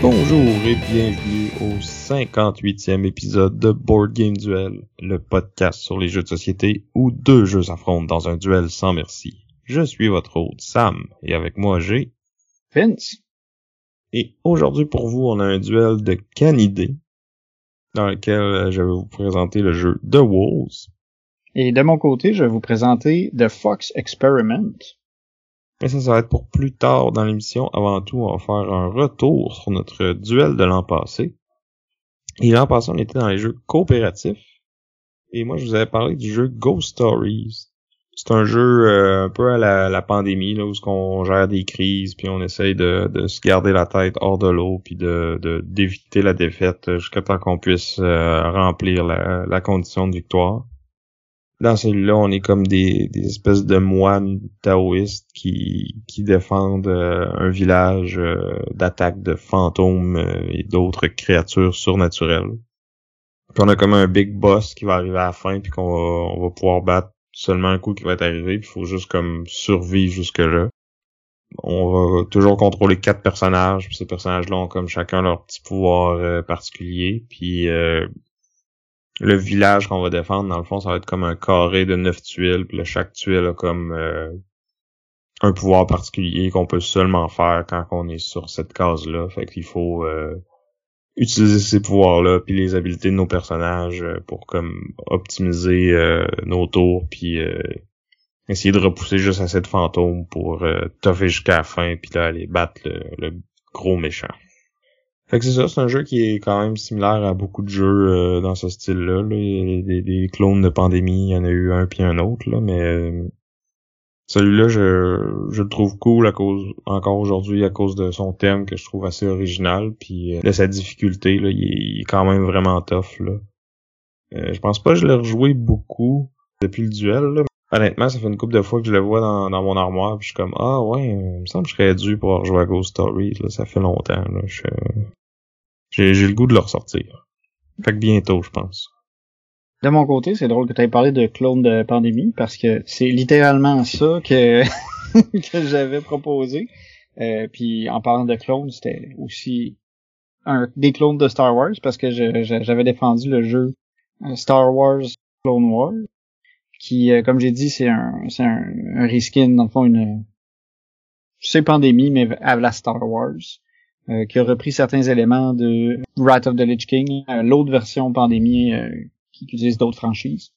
Bonjour et bienvenue au 58e épisode de Board Game Duel, le podcast sur les jeux de société où deux jeux s'affrontent dans un duel sans merci. Je suis votre hôte Sam et avec moi j'ai Vince. Et aujourd'hui pour vous on a un duel de canidés dans lequel euh, je vais vous présenter le jeu The Wolves. Et de mon côté, je vais vous présenter The Fox Experiment. Mais ça, ça va être pour plus tard dans l'émission. Avant tout, on va faire un retour sur notre duel de l'an passé. Et l'an passé, on était dans les jeux coopératifs. Et moi, je vous avais parlé du jeu Ghost Stories. C'est un jeu euh, un peu à la, pandémie, là, où on gère des crises, puis on essaye de, de se garder la tête hors de l'eau, puis de d'éviter la défaite jusqu'à temps qu'on puisse euh, remplir la, la condition de victoire dans celui-là, on est comme des, espèces de moines taoïstes qui, qui défendent euh, un village euh, d'attaques de fantômes euh, et d'autres créatures surnaturelles. Puis on a comme un big boss qui va arriver à la fin puis qu'on va, on va pouvoir battre seulement un coup qui va être arrivé, puis il faut juste comme survivre jusque là. On va toujours contrôler quatre personnages, puis ces personnages-là ont comme chacun leur petit pouvoir particulier, puis le village qu'on va défendre, dans le fond, ça va être comme un carré de neuf tuiles, puis chaque tuile a comme euh, un pouvoir particulier qu'on peut seulement faire quand on est sur cette case-là. Fait qu'il faut euh, utiliser ces pouvoirs-là, puis les habiletés de nos personnages euh, pour comme optimiser nos tours, puis essayer de repousser juste assez de fantômes pour euh, toffer jusqu'à la fin, puis là, aller battre le gros méchant. Fait que c'est ça, c'est un jeu qui est quand même similaire à beaucoup de jeux euh, dans ce style-là. Là. Il y a des, clones de pandémie, il y en a eu un puis un autre, là, mais euh, celui-là, je, je le trouve cool à cause encore aujourd'hui à cause de son thème que je trouve assez original, puis euh, de sa difficulté, là, il, est, quand même vraiment tough. Là. je pense pas que je l'ai rejoué beaucoup depuis le duel. Là. Honnêtement, ça fait une couple de fois que je le vois dans, dans mon armoire, puis je suis comme Ah ouais, il me semble que je serais dû pour rejouer à Ghost Story, là, ça fait longtemps. Là. J'ai, j'ai le goût de le ressortir. Fait que bientôt, je pense. De mon côté, c'est drôle que tu aies parlé de clone de pandémie, parce que c'est littéralement ça que, que j'avais proposé. Euh, puis en parlant de clones, c'était aussi un des clones de Star Wars, parce que j'avais défendu le jeu euh, Star Wars Clone Wars qui, euh, comme j'ai dit, c'est un, c'est un, un reskin, dans le fond, une, c'est pandémie, mais à la Star Wars, euh, qui a repris certains éléments de Wrath of the Lich King, euh, l'autre version pandémie qui utilise d'autres franchises.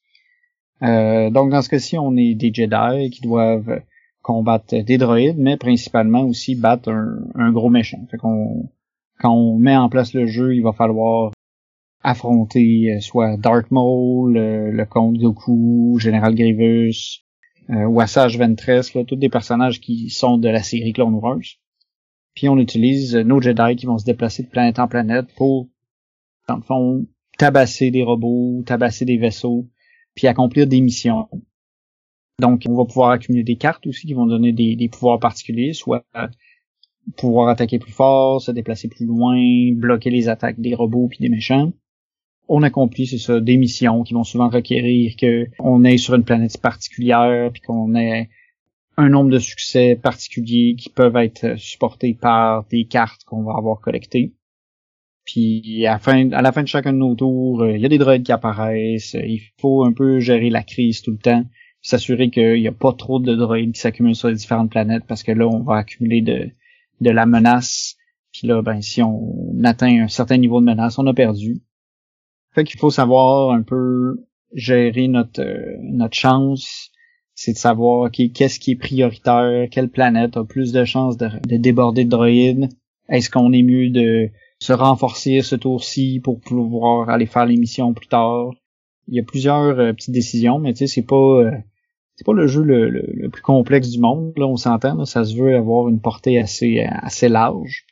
donc dans ce cas-ci, on est des Jedi qui doivent combattre des droïdes, mais principalement aussi battre un, un gros méchant. Fait qu'on, quand on met en place le jeu, il va falloir affronter euh, soit Darth Maul, le, comte Goku, Général Grievous, euh, ou Assage Ventress, là, tous des personnages qui sont de la série Clone Wars. Puis on utilise nos Jedi qui vont se déplacer de planète en planète pour, dans le fond, tabasser des robots, tabasser des vaisseaux, puis accomplir des missions. Donc, on va pouvoir accumuler des cartes aussi qui vont donner des, des pouvoirs particuliers, soit pouvoir attaquer plus fort, se déplacer plus loin, bloquer les attaques des robots puis des méchants on accomplit, c'est ça, des missions qui vont souvent requérir que on est sur une planète particulière, puis qu'on ait un nombre de succès particuliers qui peuvent être supportés par des cartes qu'on va avoir collectées. Puis à la, fin, de chacun de nos tours, il y a des droïdes qui apparaissent. Il faut un peu gérer la crise tout le temps. S'assurer qu'il n'y a pas trop de droïdes qui s'accumulent sur les différentes planètes parce que là, on va accumuler de, de la menace. Puis là, ben, si on atteint un certain niveau de menace, on a perdu. Fait qu'il faut savoir un peu gérer notre euh, notre chance, c'est de savoir qu'est-ce qui est prioritaire, quelle planète a plus de chances de, déborder de droïdes? Est-ce qu'on est mieux de se renforcer ce tour-ci pour pouvoir aller faire les missions plus tard? Il y a plusieurs euh, petites décisions, mais tu sais, c'est pas euh, c'est pas le jeu le, plus complexe du monde, là, on s'entend, ça se veut avoir une portée assez assez large.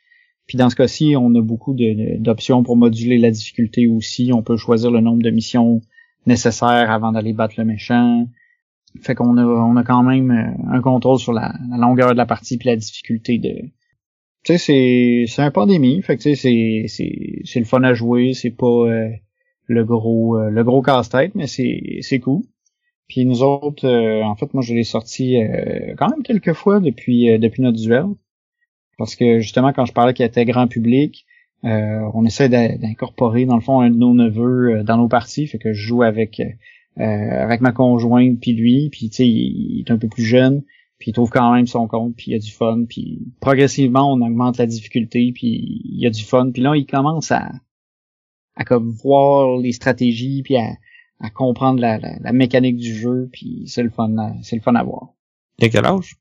Puis dans ce cas-ci, on a beaucoup d'options pour moduler la difficulté aussi. On peut choisir le nombre de missions nécessaires avant d'aller battre le méchant. Fait qu'on a, on a quand même euh, un contrôle sur la, longueur de la partie puis la difficulté de. Tu sais, c'est, c'est un pandémie. Fait que tu sais, c'est, c'est, c'est le fun à jouer. C'est pas euh, le gros, le gros casse-tête, mais c'est, c'est cool. Puis nous autres, en fait, moi je l'ai sorti quand même quelques fois depuis depuis notre duel. Parce que justement, quand je parlais qu'il était grand public, euh, on essaie d'incorporer dans le fond un de nos neveux euh, dans nos parties, fait que je joue avec euh, avec ma conjointe puis lui, puis tu sais il, est un peu plus jeune, puis il trouve quand même son compte, puis il y a du fun, puis progressivement on augmente la difficulté, puis il y a du fun, puis là il commence à à comme voir les stratégies, puis à, à comprendre la, la, mécanique du jeu, puis c'est le fun, c'est le fun à voir. Il a quel âge?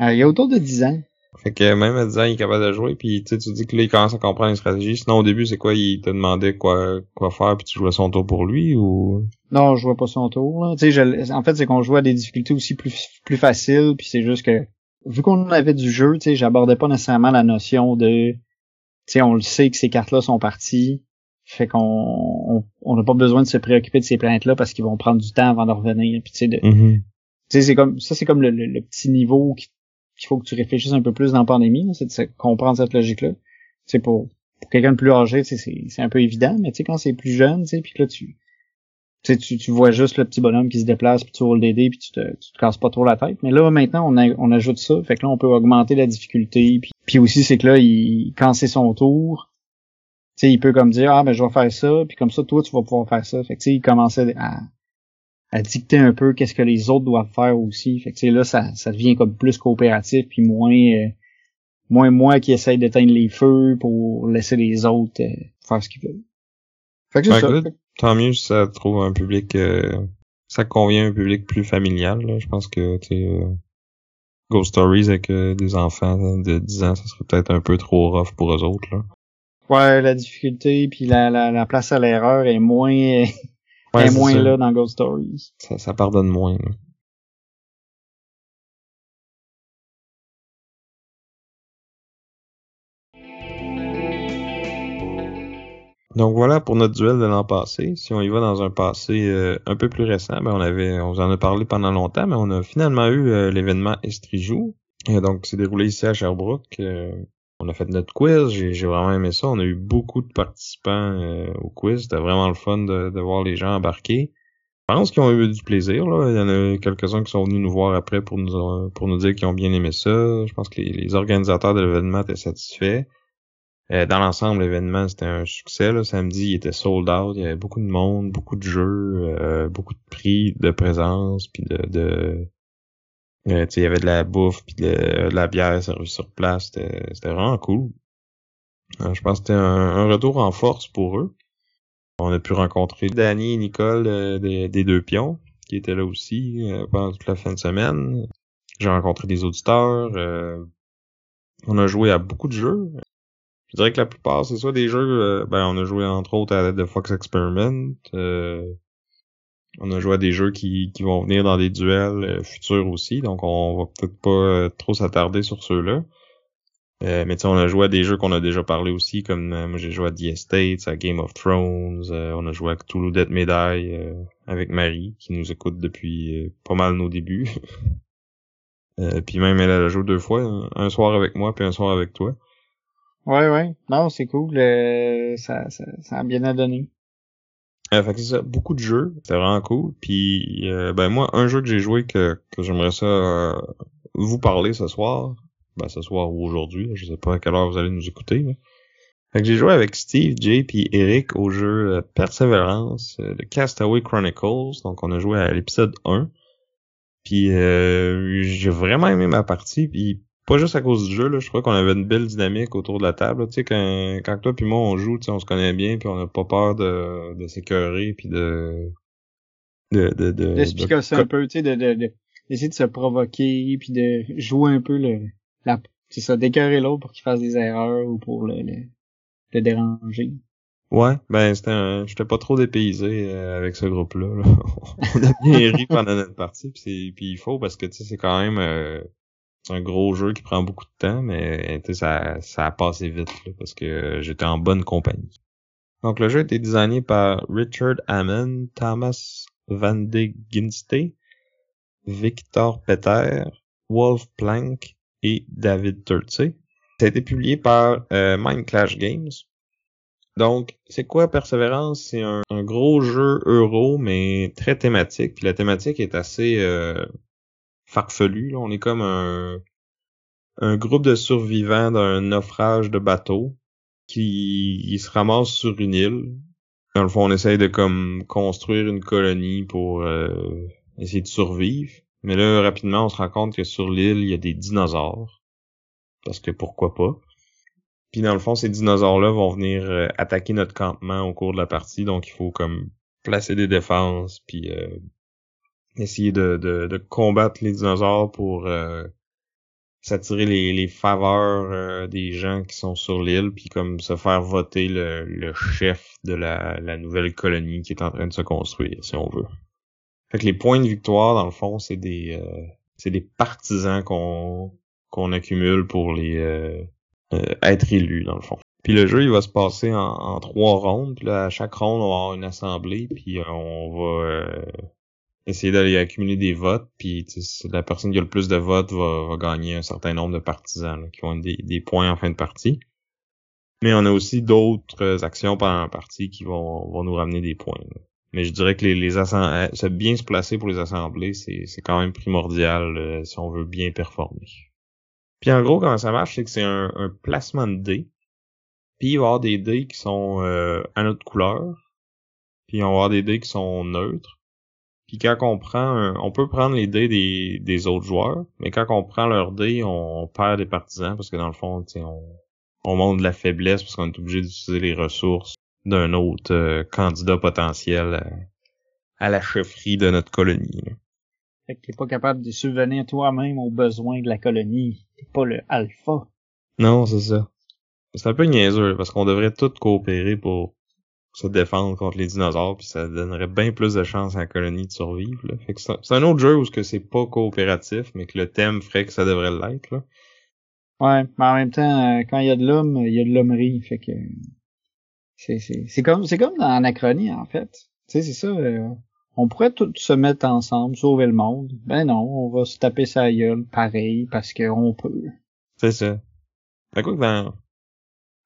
il y a autour de 10 ans. Fait que même à 10 ans, il est capable de jouer, puis tu dis que là, il commence à comprendre les stratégies. Sinon, au début, c'est quoi, il te demandait quoi quoi faire, puis tu jouais son tour pour lui, ou... Non, je jouais pas son tour. Tu sais, en fait, c'est qu'on jouait à des difficultés aussi plus plus faciles, puis c'est juste que, vu qu'on avait du jeu, tu sais, j'abordais pas nécessairement la notion de... Tu sais, on le sait que ces cartes-là sont parties, fait qu'on on n'a pas besoin de se préoccuper de ces plaintes-là parce qu'ils vont prendre du temps avant de revenir, puis tu sais, de... Tu sais, c'est comme ça, c'est comme le, le, petit niveau qui qu'il faut que tu réfléchisses un peu plus dans la pandémie, c'est de comprendre cette logique-là. C'est pour, pour quelqu'un de plus âgé, c'est un peu évident, mais tu sais, quand c'est plus jeune, tu sais, puis que là, tu, tu, tu vois juste le petit bonhomme qui se déplace, puis tu roules des dés, puis tu te, tu te casses pas trop la tête. Mais là, maintenant, on, on ajoute ça, fait que là, on peut augmenter la difficulté. Puis, puis aussi, c'est que là, il, quand c'est son tour, tu sais, il peut comme dire, ah, ben, je vais faire ça, puis comme ça, toi, tu vas pouvoir faire ça. Fait que, tu sais, il commençait à, à dicter un peu qu'est-ce que les autres doivent faire aussi. Fait que là, ça, ça devient comme plus coopératif puis moins euh, moins moi qui essaye d'éteindre les feux pour laisser les autres euh, faire ce qu'ils veulent. Fait que ça. tant mieux si ça trouve un public euh, ça convient à un public plus familial. Là. Je pense que tu sais Ghost Stories avec des enfants de 10 ans, ça serait peut-être un peu trop rough pour eux autres. Là. Ouais, la difficulté puis la, la, la place à l'erreur est moins Ouais, moins là dans Ghost Stories. Ça, ça pardonne moins. Donc voilà pour notre duel de l'an passé. Si on y va dans un passé euh, un peu plus récent, ben on avait, on vous en a parlé pendant longtemps, mais on a finalement eu euh, l'événement Estrijou. donc c'est déroulé ici à Sherbrooke. On a fait notre quiz, j'ai vraiment aimé ça. On a eu beaucoup de participants euh, au quiz. C'était vraiment le fun de, voir les gens embarquer. Je pense qu'ils ont eu du plaisir. Il y en a quelques-uns qui sont venus nous voir après pour nous pour nous dire qu'ils ont bien aimé ça. Je pense que les, organisateurs de l'événement étaient satisfaits. Euh, dans l'ensemble, l'événement, c'était un succès. Là. Samedi, il était sold out. Il y avait beaucoup de monde, beaucoup de jeux, euh, beaucoup de prix, de présence, puis de euh, il y avait de la bouffe puis de, la bière servie sur place. C'était vraiment cool. Euh, je pense que c'était un, retour en force pour eux. On a pu rencontrer Danny et Nicole euh, des, deux pions qui étaient là aussi pendant toute la fin de semaine. J'ai rencontré des auditeurs. on a joué à beaucoup de jeux. Je dirais que la plupart, c'est soit des jeux, ben on a joué entre autres à The Fox Experiment, on a joué à des jeux qui, vont venir dans des duels euh, futurs aussi, donc on va peut-être pas euh, trop s'attarder sur ceux-là. Euh, mais tu on a joué à des jeux qu'on a déjà parlé aussi, comme moi j'ai joué à The Estates, à Game of Thrones, on a joué à Cthulhu Dead Medai avec Marie, qui nous écoute depuis pas mal nos débuts. puis même elle a joué deux fois, un soir avec moi puis un soir avec toi. Ouais, ouais. Non, c'est cool. ça, ça, ça a bien à. Euh, fait que ça, beaucoup de jeux, c'était vraiment cool. Puis euh, ben moi, un jeu que j'ai joué que, que j'aimerais ça euh, vous parler ce soir, ben ce soir ou aujourd'hui, je sais pas à quelle heure vous allez nous écouter. Mais... Fait que j'ai joué avec Steve, Jay puis Eric au jeu euh, Perseverance de Castaway Chronicles. Donc on a joué à l'épisode 1. Puis j'ai vraiment aimé ma partie. Puis pas juste à cause du jeu, là, je crois qu'on avait une belle dynamique autour de la table. Tu sais, quand, quand toi puis moi on joue, tu sais, on se connaît bien, puis on n'a pas peur de, de s'écœurer, puis de de de de d'expliquer un peu, tu sais, de, de, de d'essayer de se provoquer, puis de jouer un peu le la c'est ça, d'écœurer l'autre pour qu'il fasse des erreurs ou pour le, le, déranger. Ouais, ben c'était un... j'étais pas trop dépaysé euh, avec ce groupe-là. on a bien ri pendant notre partie, puis puis il faut parce que tu sais c'est quand même euh, c'est un gros jeu qui prend beaucoup de temps, mais ça, ça a passé vite parce que j'étais en bonne compagnie. Donc le jeu a été designé par Richard Hammond, Thomas Van de Ginste, Victor Peter, Wolf Plank et David Turtsey. Ça a été publié par euh, Mind Clash Games. Donc, c'est quoi Persévérance? C'est un, gros jeu euro, mais très thématique. Puis la thématique est assez euh, farfelue. On est comme un, un groupe de survivants d'un naufrage de bateau qui se ramasse sur une île. Dans le fond, on essaye de comme construire une colonie pour euh, essayer de survivre. Mais là, rapidement, on se rend compte que sur l'île, il y a des dinosaures. Parce que pourquoi pas? Puis dans le fond, ces dinosaures-là vont venir euh, attaquer notre campement au cours de la partie. Donc il faut comme placer des défenses, puis euh, essayer de, de, combattre les dinosaures pour s'attirer les, les faveurs euh, des gens qui sont sur l'île, puis comme se faire voter le, le chef de la, la, nouvelle colonie qui est en train de se construire, si on veut. Fait que les points de victoire, dans le fond, c'est des euh, c'est des partisans qu'on qu'on accumule pour les euh, être élus, dans le fond. Puis le jeu, il va se passer en, en trois rondes. Puis là, à chaque ronde, on va avoir une assemblée, puis on va essayer d'aller accumuler des votes, puis la personne qui a le plus de votes va, gagner un certain nombre de partisans qui ont des, des, points en fin de partie. Mais on a aussi d'autres actions pendant la partie qui vont, vont nous ramener des points. Mais je dirais que les, les euh, bien se placer pour les assemblées, c'est, c'est quand même primordial euh, si on veut bien performer. Puis en gros, comment ça marche, c'est que c'est un, un, placement de dés. Puis il va y avoir des dés qui sont euh, à notre couleur. Puis on va avoir des dés qui sont neutres. Puis quand on prend, on peut prendre les dés des, des autres joueurs, mais quand on prend leurs dés, on, perd des partisans parce que dans le fond, on, on montre de la faiblesse parce qu'on est obligé d'utiliser les ressources d'un autre euh, candidat potentiel à, la chefferie de notre colonie. Fait que t'es pas capable de subvenir toi-même aux besoins de la colonie. T'es pas le alpha. Non, c'est ça. C'est un peu niaiseux parce qu'on devrait tous coopérer pour se défendre contre les dinosaures, puis ça donnerait bien plus de chances à la colonie de survivre. Là. Fait que c'est un autre jeu où que c'est pas coopératif, mais que le thème ferait que ça devrait l'être. Là. Ouais, mais en même temps, euh, quand il y a de l'homme, il y a de l'hommerie, fait que c'est c'est c'est comme c'est comme dans Anachronie en fait. Tu sais, c'est ça. Euh, on pourrait tous se mettre ensemble, sauver le monde. Ben non, on va se taper sa gueule pareil parce qu'on peut. C'est ça. Ben quoi que dans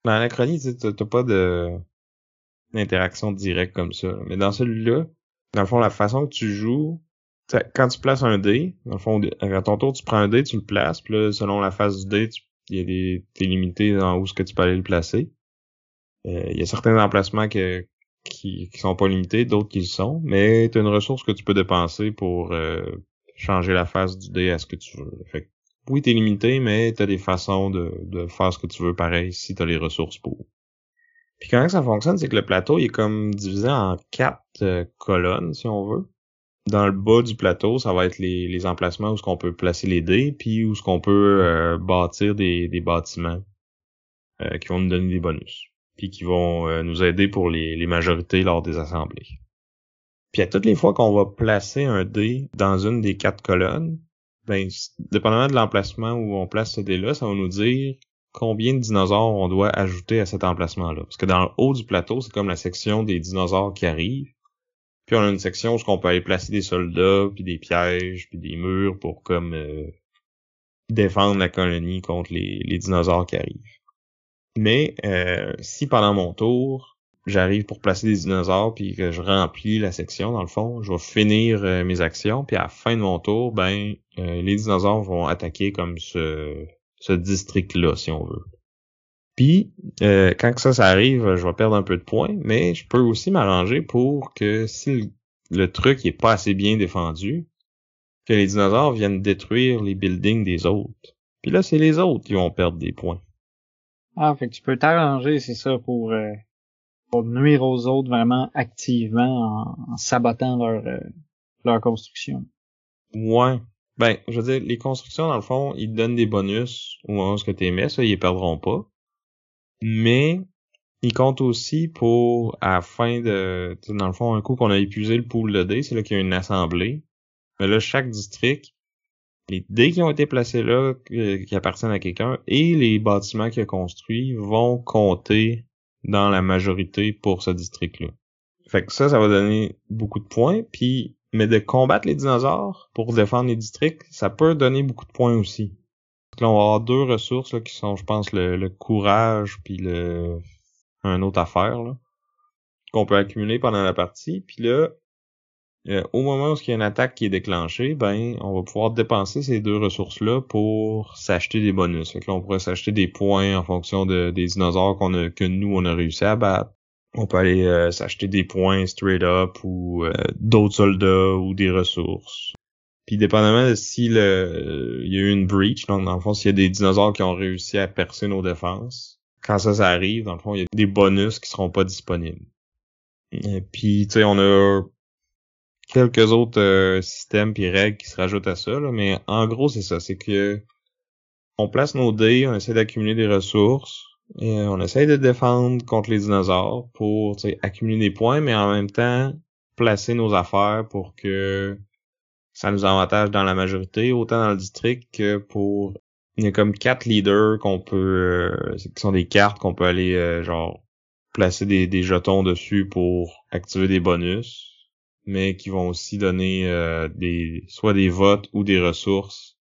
dans Anachronie, tu t'as pas de d'interaction directe comme ça. Mais dans celui-là, dans le fond, la façon que tu joues, quand tu places un dé, dans le fond, à ton tour, tu prends un dé, tu le places, puis là, selon la phase du dé, il y a des, t'es limité dans où ce que tu peux aller le placer. Euh, il y a certains emplacements que, qui, qui sont pas limités, d'autres qui le sont, mais tu as une ressource que tu peux dépenser pour euh, changer la phase du dé à ce que tu veux. Fait oui, t'es limité, mais t'as des façons de, de faire ce que tu veux pareil si t'as les ressources pour. Puis comment ça fonctionne, c'est que le plateau il est comme divisé en quatre euh, colonnes, si on veut. Dans le bas du plateau, ça va être les, les emplacements où ce qu'on peut placer les dés, puis où ce qu'on peut euh, bâtir des, des bâtiments euh, qui vont nous donner des bonus, puis qui vont nous aider pour les, les majorités lors des assemblées. Puis à toutes les fois qu'on va placer un dé dans une des quatre colonnes, ben, dépendamment de l'emplacement où on place ce dé-là, ça va nous dire combien de dinosaures on doit ajouter à cet emplacement-là. Parce que dans le haut du plateau, c'est comme la section des dinosaures qui arrivent. Puis on a une section où on peut aller placer des soldats, puis des pièges, puis des murs pour comme euh, défendre la colonie contre les, dinosaures qui arrivent. Mais euh, si pendant mon tour, j'arrive pour placer des dinosaures puis que je remplis la section dans le fond, je vais finir euh, mes actions puis à la fin de mon tour, ben les dinosaures vont attaquer comme ce ce district-là, si on veut. Puis, euh, quand ça, ça arrive, je vais perdre un peu de points, mais je peux aussi m'arranger pour que si le, truc est pas assez bien défendu, que les dinosaures viennent détruire les buildings des autres. Puis là, c'est les autres qui vont perdre des points. Ah, fait que tu peux t'arranger, c'est ça, pour, euh, pour nuire aux autres vraiment activement en, sabotant leur, euh, leur construction. Ouais, ben, je veux dire, les constructions, dans le fond, ils te donnent des bonus au moment où tu aimais, ça, ils les perdront pas. Mais, ils comptent aussi pour, à fin de, dans le fond, un coup qu'on a épuisé le pool de dés, c'est là qu'il y a une assemblée. Mais là, chaque district, les dés qui ont été placés là, qui appartiennent à quelqu'un, et les bâtiments qu'il a construits vont compter dans la majorité pour ce district-là. Fait que ça, ça va donner beaucoup de points. Puis, mais de combattre les dinosaures pour défendre les districts, ça peut donner beaucoup de points aussi. là, on va avoir deux ressources là, qui sont, je pense, le, courage puis le un autre affaire là, qu'on peut accumuler pendant la partie. Puis là, euh, au moment où il y a une attaque qui est déclenchée, ben on va pouvoir dépenser ces deux ressources-là pour s'acheter des bonus. Fait que là, on pourrait s'acheter des points en fonction de, des dinosaures qu'on que nous on a réussi à battre. On peut aller euh, s'acheter des points straight up ou euh, d'autres soldats ou des ressources. Puis dépendamment de si le il y a eu une breach, donc dans le fond, s'il y a des dinosaures qui ont réussi à percer nos défenses, quand ça, ça arrive, dans le fond, il y a des bonus qui seront pas disponibles. Et puis, tu sais, on a quelques autres euh, systèmes puis règles qui se rajoutent à ça, là, mais en gros, c'est ça. C'est que on place nos dés, on essaie d'accumuler des ressources, et on essaie de défendre contre les dinosaures pour accumuler des points, mais en même temps placer nos affaires pour que ça nous avantage dans la majorité, autant dans le district que pour... Il y a comme quatre leaders qu'on peut... Euh, qui sont des cartes qu'on peut aller, euh, genre, placer des, des jetons dessus pour activer des bonus mais qui vont aussi donner euh, des soit des votes ou des ressources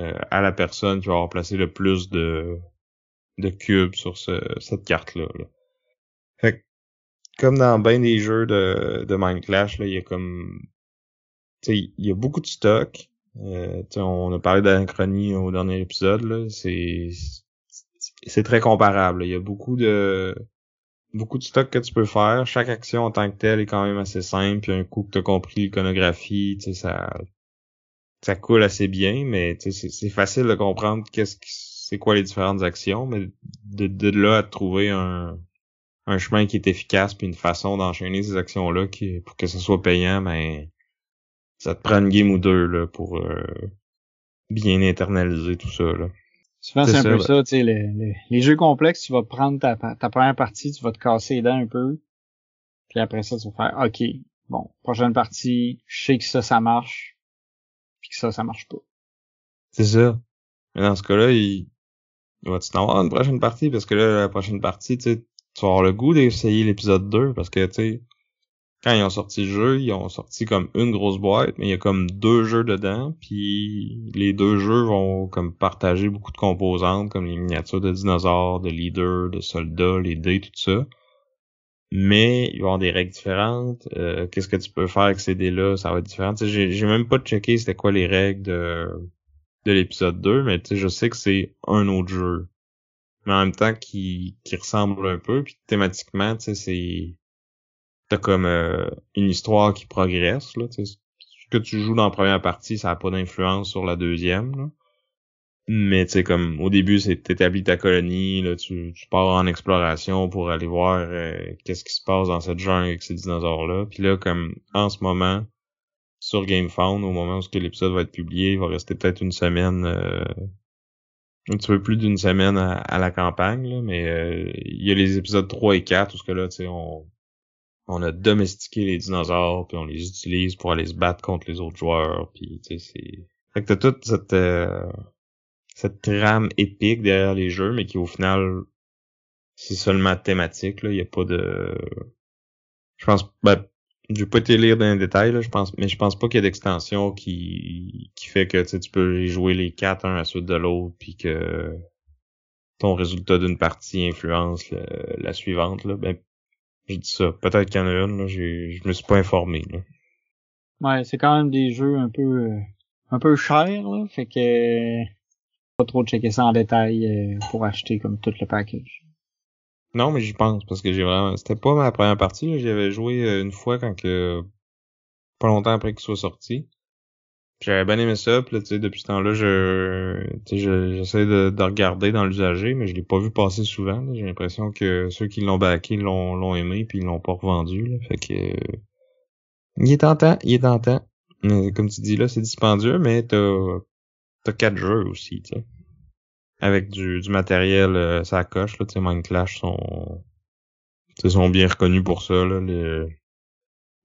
euh, à la personne qui va avoir placé le plus de, de cubes sur ce, cette carte-là. Fait comme dans bien des jeux de, de Mind Clash, là, il y a comme il y a beaucoup de stock. Euh, on a parlé d'anachronie au dernier épisode, là. C'est c'est très comparable. Il y a beaucoup de beaucoup de stock que tu peux faire. Chaque action en tant que telle est quand même assez simple. Puis un coup que tu as compris l'iconographie, ça, ça coule assez bien, mais c'est facile de comprendre qu'est-ce c'est quoi les différentes actions, mais de, de là à trouver un, un chemin qui est efficace puis une façon d'enchaîner ces actions-là qui pour que ce soit payant, ben ça te prend une game ou deux là pour euh, bien internaliser tout ça là. Souvent, c'est un peu ça, tu sais, les, les, jeux complexes, tu vas prendre ta, ta première partie, tu vas te casser les dents un peu, puis après ça, tu vas faire, OK, bon, prochaine partie, je sais que ça, ça marche, puis que ça, ça marche pas. C'est ça. Mais dans ce cas-là, il, il va-tu en avoir une prochaine partie? Parce que là, la prochaine partie, tu tu vas avoir le goût d'essayer l'épisode 2, parce que, tu sais, quand ils ont sorti le jeu, ils ont sorti comme une grosse boîte, mais il y a comme deux jeux dedans, puis les deux jeux vont comme partager beaucoup de composantes, comme les miniatures de dinosaures, de leaders, de soldats, les dés, tout ça. Mais il va y avoir des règles différentes. Euh, qu'est-ce que tu peux faire avec ces dés-là, ça va être différent. J'ai même pas checké c'était quoi les règles de, de l'épisode 2, mais je sais que c'est un autre jeu. Mais en même temps qui, qui ressemble un peu, puis thématiquement, tu sais, c'est t'as comme euh, une histoire qui progresse là ce que tu joues dans la première partie ça a pas d'influence sur la deuxième là. mais tu sais comme au début c'est t'établis ta colonie là tu, tu pars en exploration pour aller voir euh, qu'est-ce qui se passe dans cette jungle avec ces dinosaures là puis là comme en ce moment sur GameFound au moment où l'épisode va être publié. Il va rester peut-être une semaine euh, un petit peu plus d'une semaine à, la campagne là, mais il y a les épisodes 3 et 4 où ce que là tu sais on on a domestiqué les dinosaures, puis on les utilise pour aller se battre contre les autres joueurs, puis tu sais, c'est... Fait que t'as toute cette, euh, cette trame épique derrière les jeux, mais qui au final, c'est seulement thématique, là, il y a pas de... Je pense, ben, je vais pas te lire dans les détails, là, je pense, mais je pense pas qu'il y ait d'extension qui, qui fait que tu peux jouer les quatre un à suite de l'autre, puis que ton résultat d'une partie influence la suivante. Là. Ben, j'ai dit ça. Peut-être qu'il y en a une, là. Je me suis pas informé, là. Ouais, c'est quand même des jeux un peu, euh, un peu chers, là. Fait que, pas trop checker ça en détail euh, pour acheter comme tout le package. Non, mais j'y pense parce que j'ai vraiment, c'était pas ma première partie, j'y avais joué euh, une fois quand que, pas longtemps après qu'il soit sorti. J'avais bien aimé ça, puis là, tu sais, depuis ce temps-là, je, j'essaie de, de, regarder dans l'usager, mais je l'ai pas vu passer souvent. J'ai l'impression que ceux qui l'ont backé l'ont, l'ont aimé, puis ils l'ont pas revendu. Là. Fait que, il est tentant, il est tentant. comme tu dis là, c'est dispendieux, mais t'as, t'as quatre jeux aussi, tu sais. Avec du, du matériel, euh, ça coche, là, tu sais, Mind Clash sont, sont bien reconnus pour ça, là. Les,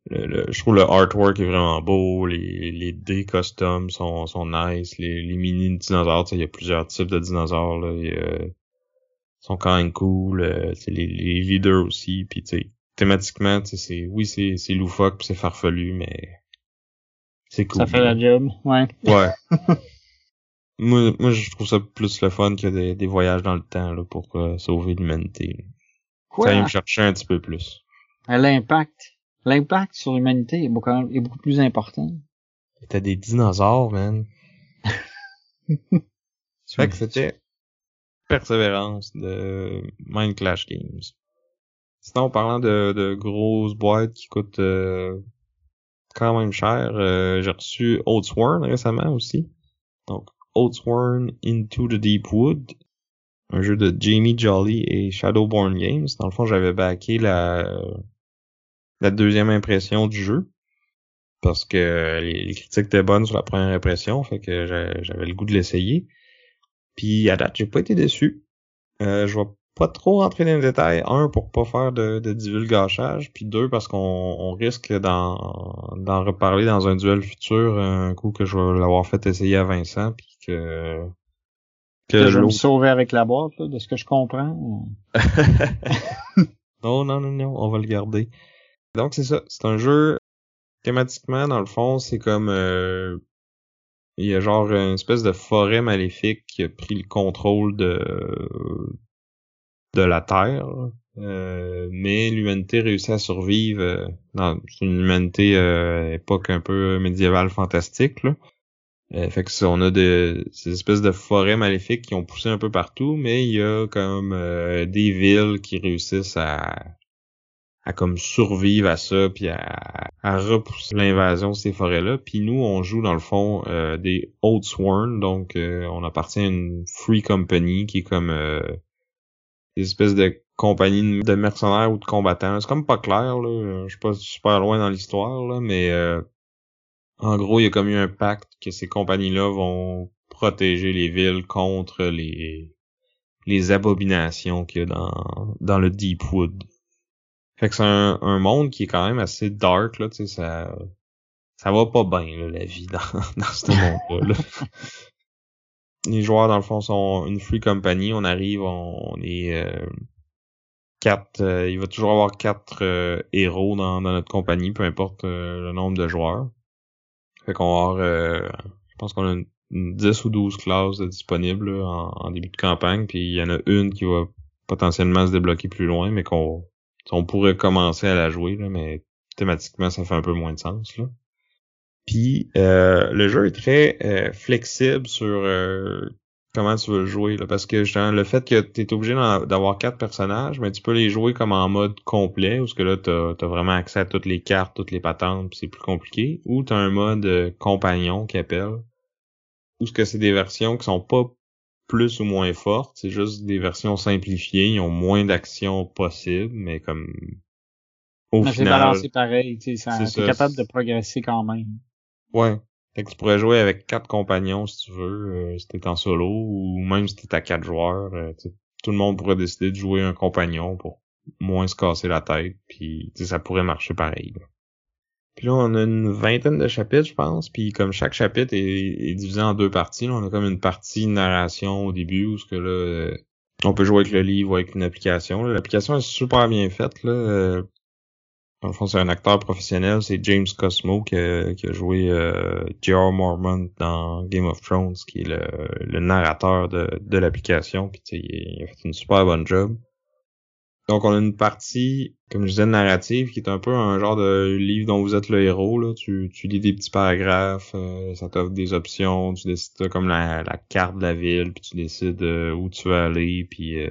le, je trouve le artwork est vraiment beau, les, les dés custom sont, sont nice, les, les mini dinosaures, il y a plusieurs types de dinosaures, là, ils sont quand même cool, euh, les, les leaders aussi, puis tu sais, thématiquement, c'est oui, c'est c'est loufoque, c'est farfelu, mais c'est cool. Ça fait la job, ouais. Ouais. moi, moi, je trouve ça plus le fun que des, des voyages dans le temps là, pour euh, sauver l'humanité. Ça vient me chercher un petit peu plus. L'impact. L'impact sur l'humanité est beaucoup, est beaucoup plus important. T'as des dinosaures, man. fait que c'était Persévérance de Mind Clash Games. Sinon, parlant de, de grosses boîtes qui coûtent euh, quand même cher, euh, j'ai reçu Oatsworn récemment aussi. Donc, Oatsworn Into the Deep Wood, un jeu de Jamie Jolly et Shadowborn Games. Dans le fond, j'avais backé la, la deuxième impression du jeu parce que les, critiques étaient bonnes sur la première impression, fait que j'avais le goût de l'essayer. Puis à date, j'ai pas été déçu. Euh, je vais pas trop rentrer dans les détails. Un, pour pas faire de, de divulgachage, puis deux, parce qu'on risque d'en reparler dans un duel futur, un coup que je vais l'avoir fait essayer à Vincent, que... Que, je vais me sauver avec la boîte, de ce que je comprends. non, non, non, non, on va le garder. Donc c'est ça, c'est un jeu thématiquement, dans le fond, c'est comme euh, il y a genre une espèce de forêt maléfique qui a pris le contrôle de de la Terre. Euh, mais l'humanité réussit à survivre euh, dans une humanité euh, époque un peu médiévale fantastique. Là. Fait que on a des, ces espèces de forêts maléfiques qui ont poussé un peu partout, mais il y a comme des villes qui réussissent à à comme survivre à ça puis à, à repousser l'invasion de ces forêts-là. Puis nous, on joue dans le fond euh, des Old Sworn, donc euh, on appartient à une free company qui est comme euh, des espèces de compagnie de mercenaires ou de combattants. C'est comme pas clair, là. Je suis pas super loin dans l'histoire, là, mais en gros, il y a comme eu un pacte que ces compagnies-là vont protéger les villes contre les les abominations qu'il y a dans, dans le Deepwood. Fait que c'est un, un, monde qui est quand même assez dark, là, tu sais, ça, ça va pas bien, là, la vie dans, dans ce monde-là. Les joueurs, dans le fond, sont une free company. On arrive, on, est euh, quatre, euh, il va toujours avoir quatre euh, héros dans, dans, notre compagnie, peu importe le nombre de joueurs. Fait qu'on va avoir, je pense qu'on a une, 10 ou 12 classes disponibles en, en, début de campagne, puis il y en a une qui va potentiellement se débloquer plus loin, mais qu'on on pourrait commencer à la jouer, là, mais thématiquement, ça fait un peu moins de sens. Là. Puis euh, le jeu est très euh, flexible sur euh, comment tu veux le jouer. Là, parce que le fait que tu es obligé d'avoir quatre personnages, mais tu peux les jouer comme en mode complet, où ce que là, tu as, vraiment accès à toutes les cartes, toutes les patentes, puis c'est plus compliqué. Ou tu as un mode compagnon qui appelle. Ou ce que c'est des versions qui sont pas plus ou moins fortes, c'est juste des versions simplifiées, ils ont moins d'actions possibles, mais comme au mais final, c'est balancé pareil, tu sais, capable de progresser quand même. Ouais. Fait que tu pourrais jouer avec quatre compagnons si tu veux, euh, si t'es en solo, ou même si t'es à quatre joueurs, euh, tout le monde pourrait décider de jouer un compagnon pour moins se casser la tête, puis ça pourrait marcher pareil. Puis là, on a une vingtaine de chapitres, je pense. Puis comme chaque chapitre est, divisé en deux parties, on a comme une partie narration au début où ce que là, euh, on peut jouer avec le livre ou avec une application. L'application est super bien faite. Là. Dans le fond, c'est un acteur professionnel, c'est James Cosmo qui a, joué euh, J.R. Mormont dans Game of Thrones, qui est le, narrateur de, l'application. Puis il a fait une super bonne job. Donc on a une partie, comme je disais, narrative, qui est un peu un genre de livre dont vous êtes le héros. Là. Tu, lis des petits paragraphes, euh, ça t'offre des options, tu décides comme la, carte de la ville, puis tu décides euh, où tu veux aller, puis euh,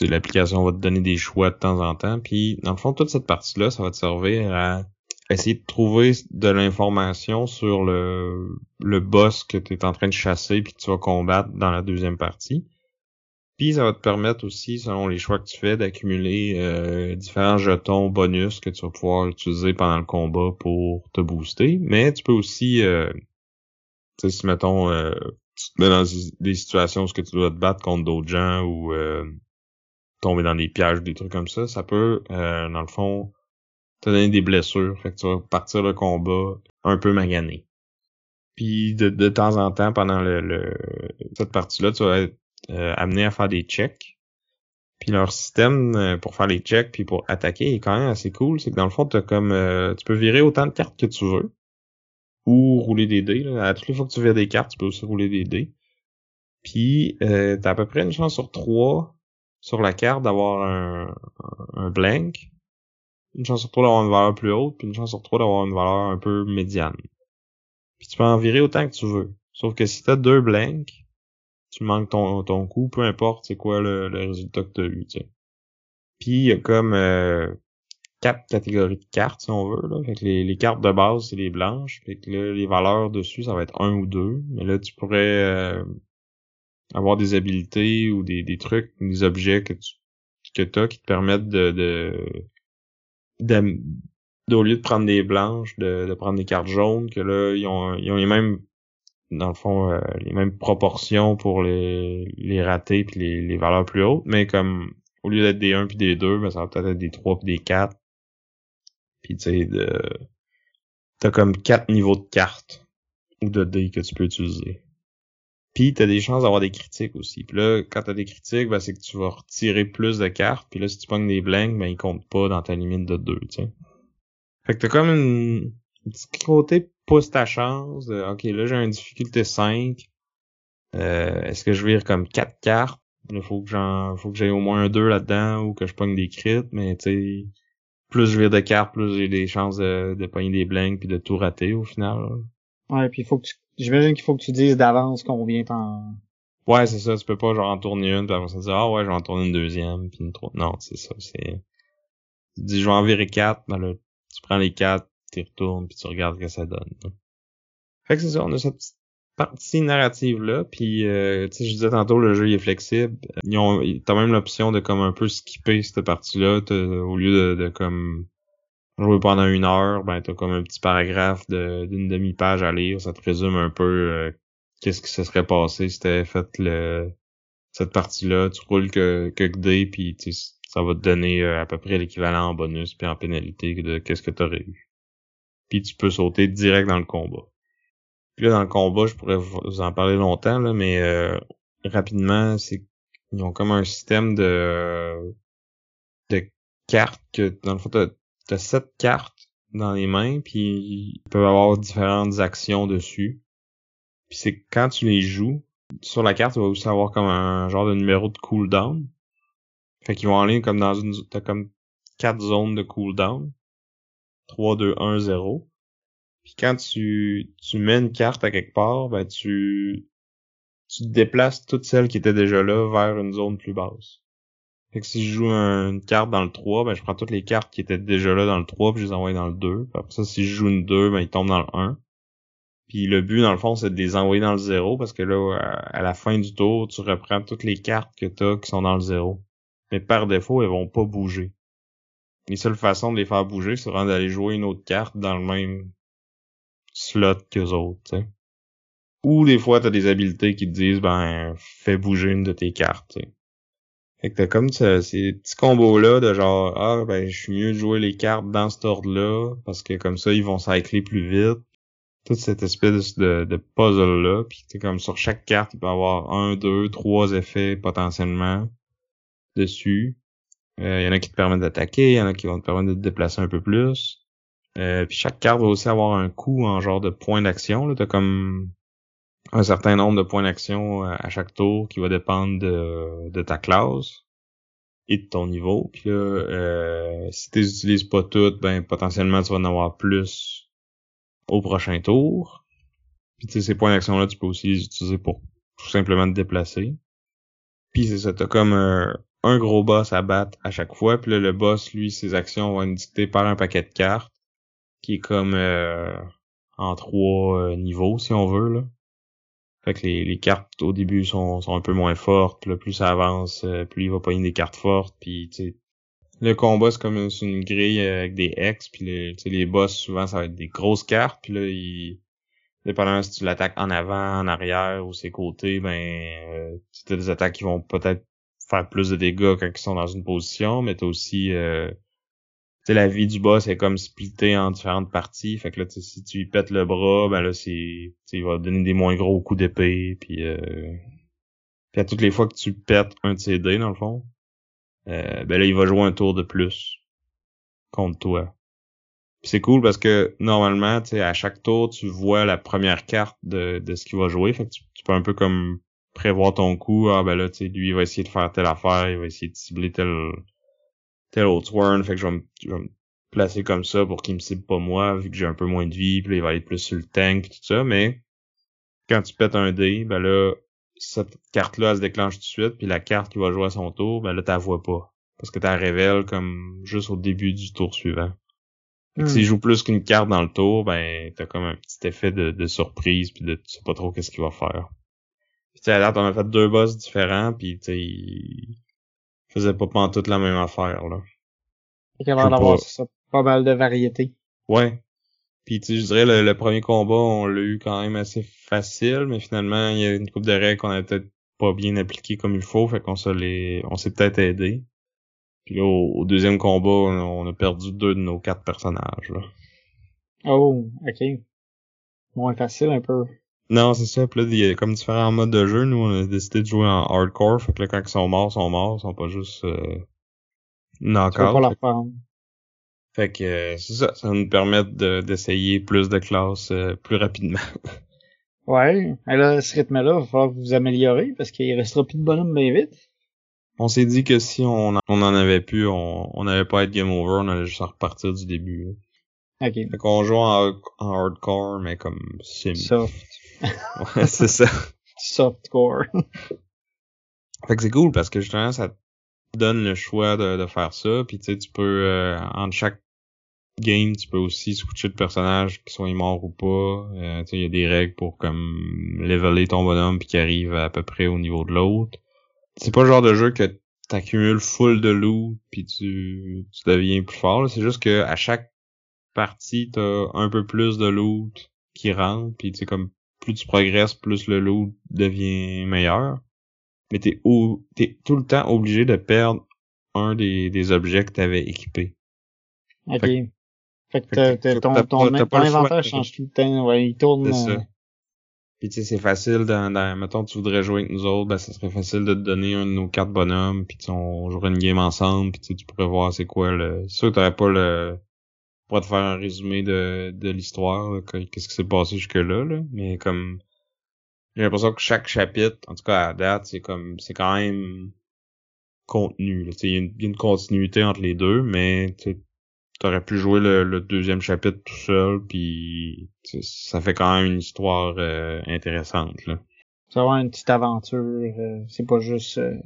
l'application va te donner des choix de temps en temps. Puis dans le fond, toute cette partie-là, ça va te servir à essayer de trouver de l'information sur le, le boss que tu es en train de chasser puis que tu vas combattre dans la deuxième partie. Puis ça va te permettre aussi, selon les choix que tu fais, d'accumuler euh, différents jetons bonus que tu vas pouvoir utiliser pendant le combat pour te booster. Mais tu peux aussi, euh, tu sais, si mettons, euh, tu te mets dans des situations où tu dois te battre contre d'autres gens ou euh, tomber dans des pièges, des trucs comme ça, ça peut, euh, dans le fond, te donner des blessures. Fait que tu vas partir le combat un peu magané. Puis de, de temps en temps, pendant le, le cette partie-là, tu vas être euh, amené à faire des checks. Puis leur système euh, pour faire les checks puis pour attaquer est quand même assez cool. C'est que dans le fond, t'as comme euh, tu peux virer autant de cartes que tu veux. Ou rouler des dés. Là. À toutes les fois que tu vires des cartes, tu peux aussi rouler des dés. Puis euh, t'as à peu près une chance sur trois sur la carte d'avoir un, un blank. Une chance sur trois d'avoir une valeur plus haute, puis une chance sur trois d'avoir une valeur un peu médiane. Puis tu peux en virer autant que tu veux. Sauf que si t'as deux blanks, tu manques ton, ton coup, peu importe c'est quoi le, résultat que tu as eu, tu sais. Puis il y a comme euh, quatre catégories de cartes, si on veut. Là. Fait que les, les cartes de base, c'est les blanches. Fait que là, les valeurs dessus, ça va être un ou deux. Mais là, tu pourrais euh, avoir des habilités ou des, des trucs, des objets que tu que t'as qui te permettent de, de, de, au lieu de prendre des blanches, de, de prendre des cartes jaunes, que là, ils ont, ils ont les mêmes dans le fond euh, les mêmes proportions pour les, les ratés puis les, les valeurs plus hautes, mais comme au lieu d'être des 1 puis des 2, ben ça va peut-être être des 3 puis des 4. Puis tu sais de t'as comme quatre niveaux de cartes ou de dés que tu peux utiliser. Puis t'as des chances d'avoir des critiques aussi. Puis là, quand t'as des critiques, ben, c'est que tu vas retirer plus de cartes. Puis là, si tu pognes des blanks, ben ils comptent pas dans ta limite de 2, tu sais. Fait que t'as comme une, un petit côté pousse ta chance. ok, là j'ai une difficulté 5. Euh, Est-ce que je vire comme 4 cartes? Il faut que j'en faut que j'aie au moins un 2 là-dedans ou que je pogne des crits, mais tu sais. Plus je vire de cartes, plus j'ai des chances de, de pogner des blanks puis de tout rater au final. Ouais, puis il faut que tu. J'imagine qu'il faut que tu dises d'avance combien t'en. Ouais, c'est ça, tu peux pas genre en tourner une, puis après ça dire Ah ouais, je vais en tourner une deuxième, puis une troisième. Non, c'est ça, c'est. Tu dis je vais en virer quatre, ben là, tu prends les quatre, tu retournes puis tu regardes ce que ça donne. Fait que c'est ça, on a cette petite partie narrative là, puis euh, tu sais je disais tantôt le jeu il est flexible. Ils ont t'as même l'option de comme un peu skipper cette partie là au lieu de, de comme jouer pendant une heure, ben t'as comme un petit paragraphe d'une demi-page à lire, ça te résume un peu euh, qu'est-ce qui se serait passé si t'avais fait le cette partie-là, tu roules que, que D, puis ça va te donner euh, à peu près l'équivalent en bonus puis en pénalité de qu'est-ce que t'aurais eu. Puis tu peux sauter direct dans le combat. Puis là, dans le combat, je pourrais vous en parler longtemps, là, mais euh, rapidement, c'est ils ont comme un système de de cartes que dans le fond t'as as sept cartes dans les mains puis ils peuvent avoir différentes actions dessus puis c'est quand tu les joues sur la carte tu vas aussi avoir comme un genre de numéro de cooldown fait qu'ils vont ligne comme dans une t'as comme quatre zones de cooldown 3, 2, 1, 0. Puis quand tu, tu mets une carte à quelque part, ben tu, tu déplaces toutes celles qui étaient déjà là vers une zone plus basse. Fait que si je joue une carte dans le 3, ben je prends toutes les cartes qui étaient déjà là dans le 3 puis je les envoie dans le 2. après ça, si je joue une 2, ben ils tombent dans le 1. Puis le but, dans le fond, c'est de les envoyer dans le 0 parce que là, à la fin du tour, tu reprends toutes les cartes que t'as qui sont dans le 0. Mais par défaut, elles vont pas bouger les seules façons de les faire bouger, c'est vraiment d'aller jouer une autre carte dans le même slot qu'eux autres. Ou des fois, t'as des habiletés qui te disent, ben, fais bouger une de tes cartes. Fait que t'as comme ces petits combos-là de genre, ah, ben, je suis mieux de jouer les cartes dans cet ordre-là, parce que comme ça, ils vont cycler plus vite. Toute cette espèce de, de puzzle-là, puis c'est comme sur chaque carte, il peut y avoir un, deux, trois effets potentiellement dessus. Il euh, y en a qui te permettent d'attaquer, il y en a qui vont te permettre de te déplacer un peu plus. Euh, puis chaque carte va aussi avoir un coût en genre de points d'action. Tu as comme un certain nombre de points d'action euh, à chaque tour qui va dépendre de, de ta classe et de ton niveau. Puis là, euh, si tu les utilises pas toutes, ben potentiellement tu vas en avoir plus au prochain tour. Puis tu sais, ces points d'action-là, tu peux aussi les utiliser pour tout simplement te déplacer. Puis c'est ça, t'as comme un gros boss à battre à chaque fois. Puis là, le boss, lui, ses actions vont être dictées par un paquet de cartes qui est comme euh, en trois euh, niveaux, si on veut. Là. Fait que les, les cartes au début sont, sont un peu moins fortes. Puis plus ça avance, euh, plus il va pogner des cartes fortes. Puis le combat, c'est comme une, grille avec des X. Puis les, les boss, souvent, ça va être des grosses cartes. Puis là, il dépendamment si tu l'attaques en avant, en arrière ou ses côtés, ben euh, tu des attaques qui vont peut-être faire plus de dégâts quand ils sont dans une position, mais t'as aussi euh, la vie du boss est comme splittée en différentes parties. Fait que là, si tu lui pètes le bras, ben là, c'est. Il va donner des moins gros coups d'épée. Puis, euh, puis à toutes les fois que tu pètes un de ses dés, dans le fond, euh, ben là, il va jouer un tour de plus contre toi. C'est cool parce que normalement, tu sais, à chaque tour, tu vois la première carte de, de ce qu'il va jouer. Fait que tu, peux un peu comme prévoir ton coup. Ah ben là, tu sais, lui, il va essayer de faire telle affaire, il va essayer de cibler tel tel autre turn. Fait que je vais, me, placer comme ça pour qu'il me cible pas moi, vu que j'ai un peu moins de vie, puis là, il va être plus sur le tank pis tout ça. Mais quand tu pètes un dé, ben là, cette carte-là, elle se déclenche tout de suite, puis la carte qui va jouer à son tour, ben là, t'as vois pas. Parce que t'as révèle comme juste au début du tour suivant. Hmm. S'il joue plus qu'une carte dans le tour, ben t'as comme un petit effet de, surprise puis de tu sais pas trop qu'est-ce qu'il va faire. Puis tu là t'en as fait deux boss différents puis tu faisait pas toute la même affaire là. Il y d'avoir ça, pas mal de variété. Ouais. Puis tu sais je dirais le, premier combat on l'a eu quand même assez facile mais finalement il y a une coupe de règles qu'on a peut-être pas bien appliquées comme il faut fait qu'on se les on s'est peut-être aidé. Puis là, au, deuxième combat, on a perdu deux de nos quatre personnages. Là. Oh, ok. Moins facile un peu. Non, c'est ça. Puis là, il y a comme différents modes de jeu. Nous, on a décidé de jouer en hardcore. Fait que là, quand ils sont morts, ils sont morts. Ils sont pas juste euh. Pas fait, que euh, c'est ça. Ça va nous permettre d'essayer plus de classes euh, plus rapidement. ouais. Et là, ce rythme-là, il va falloir vous améliorer parce qu'il restera plus de bonhomme bien vite. On s'est dit que si on, on en avait plus, on, on allait pas être game over, on allait juste repartir du début. Ok. Fait qu'on joue en, hardcore, mais comme sim. Soft. Ouais, c'est ça. Softcore. fait que c'est cool parce que justement, ça te donne le choix de, de faire ça. Puis tu sais, tu peux, euh, entre chaque game, tu peux aussi switcher de personnage qui soit mort ou pas. Euh, tu sais, il y a des règles pour comme leveler ton bonhomme puis qu'il arrive à peu près au niveau de l'autre c'est pas le genre de jeu que t'accumules full de loot puis tu, tu deviens plus fort. C'est juste que à chaque partie, t'as un peu plus de loot qui rentre, puis tu comme plus tu progresses, plus le loot devient meilleur. Mais t'es t'es tout le temps obligé de perdre un des, des objets que t'avais équipés. Ok. Fait, que, ton, ton, inventaire change tout le temps, ouais, il tourne. Euh, puis tu sais, c'est facile dans, dans, mettons tu voudrais jouer avec nous autres, ben ça serait facile de te donner un de nos quatre bonhommes, puis on jouerait une game ensemble, puis tu pourrais voir c'est quoi le. C'est sûr que t'aurais pas le. Pour te faire un résumé de, de l'histoire, qu'est-ce qui s'est passé jusque là. Mais comme. J'ai l'impression que chaque chapitre, en tout cas à date, c'est comme. c'est quand même contenu. Il y, a une continuité entre les deux, mais t'aurais pu jouer le, deuxième chapitre tout seul, puis ça fait quand même une histoire euh, intéressante. Là. Ça va une petite aventure, euh, c'est pas juste euh,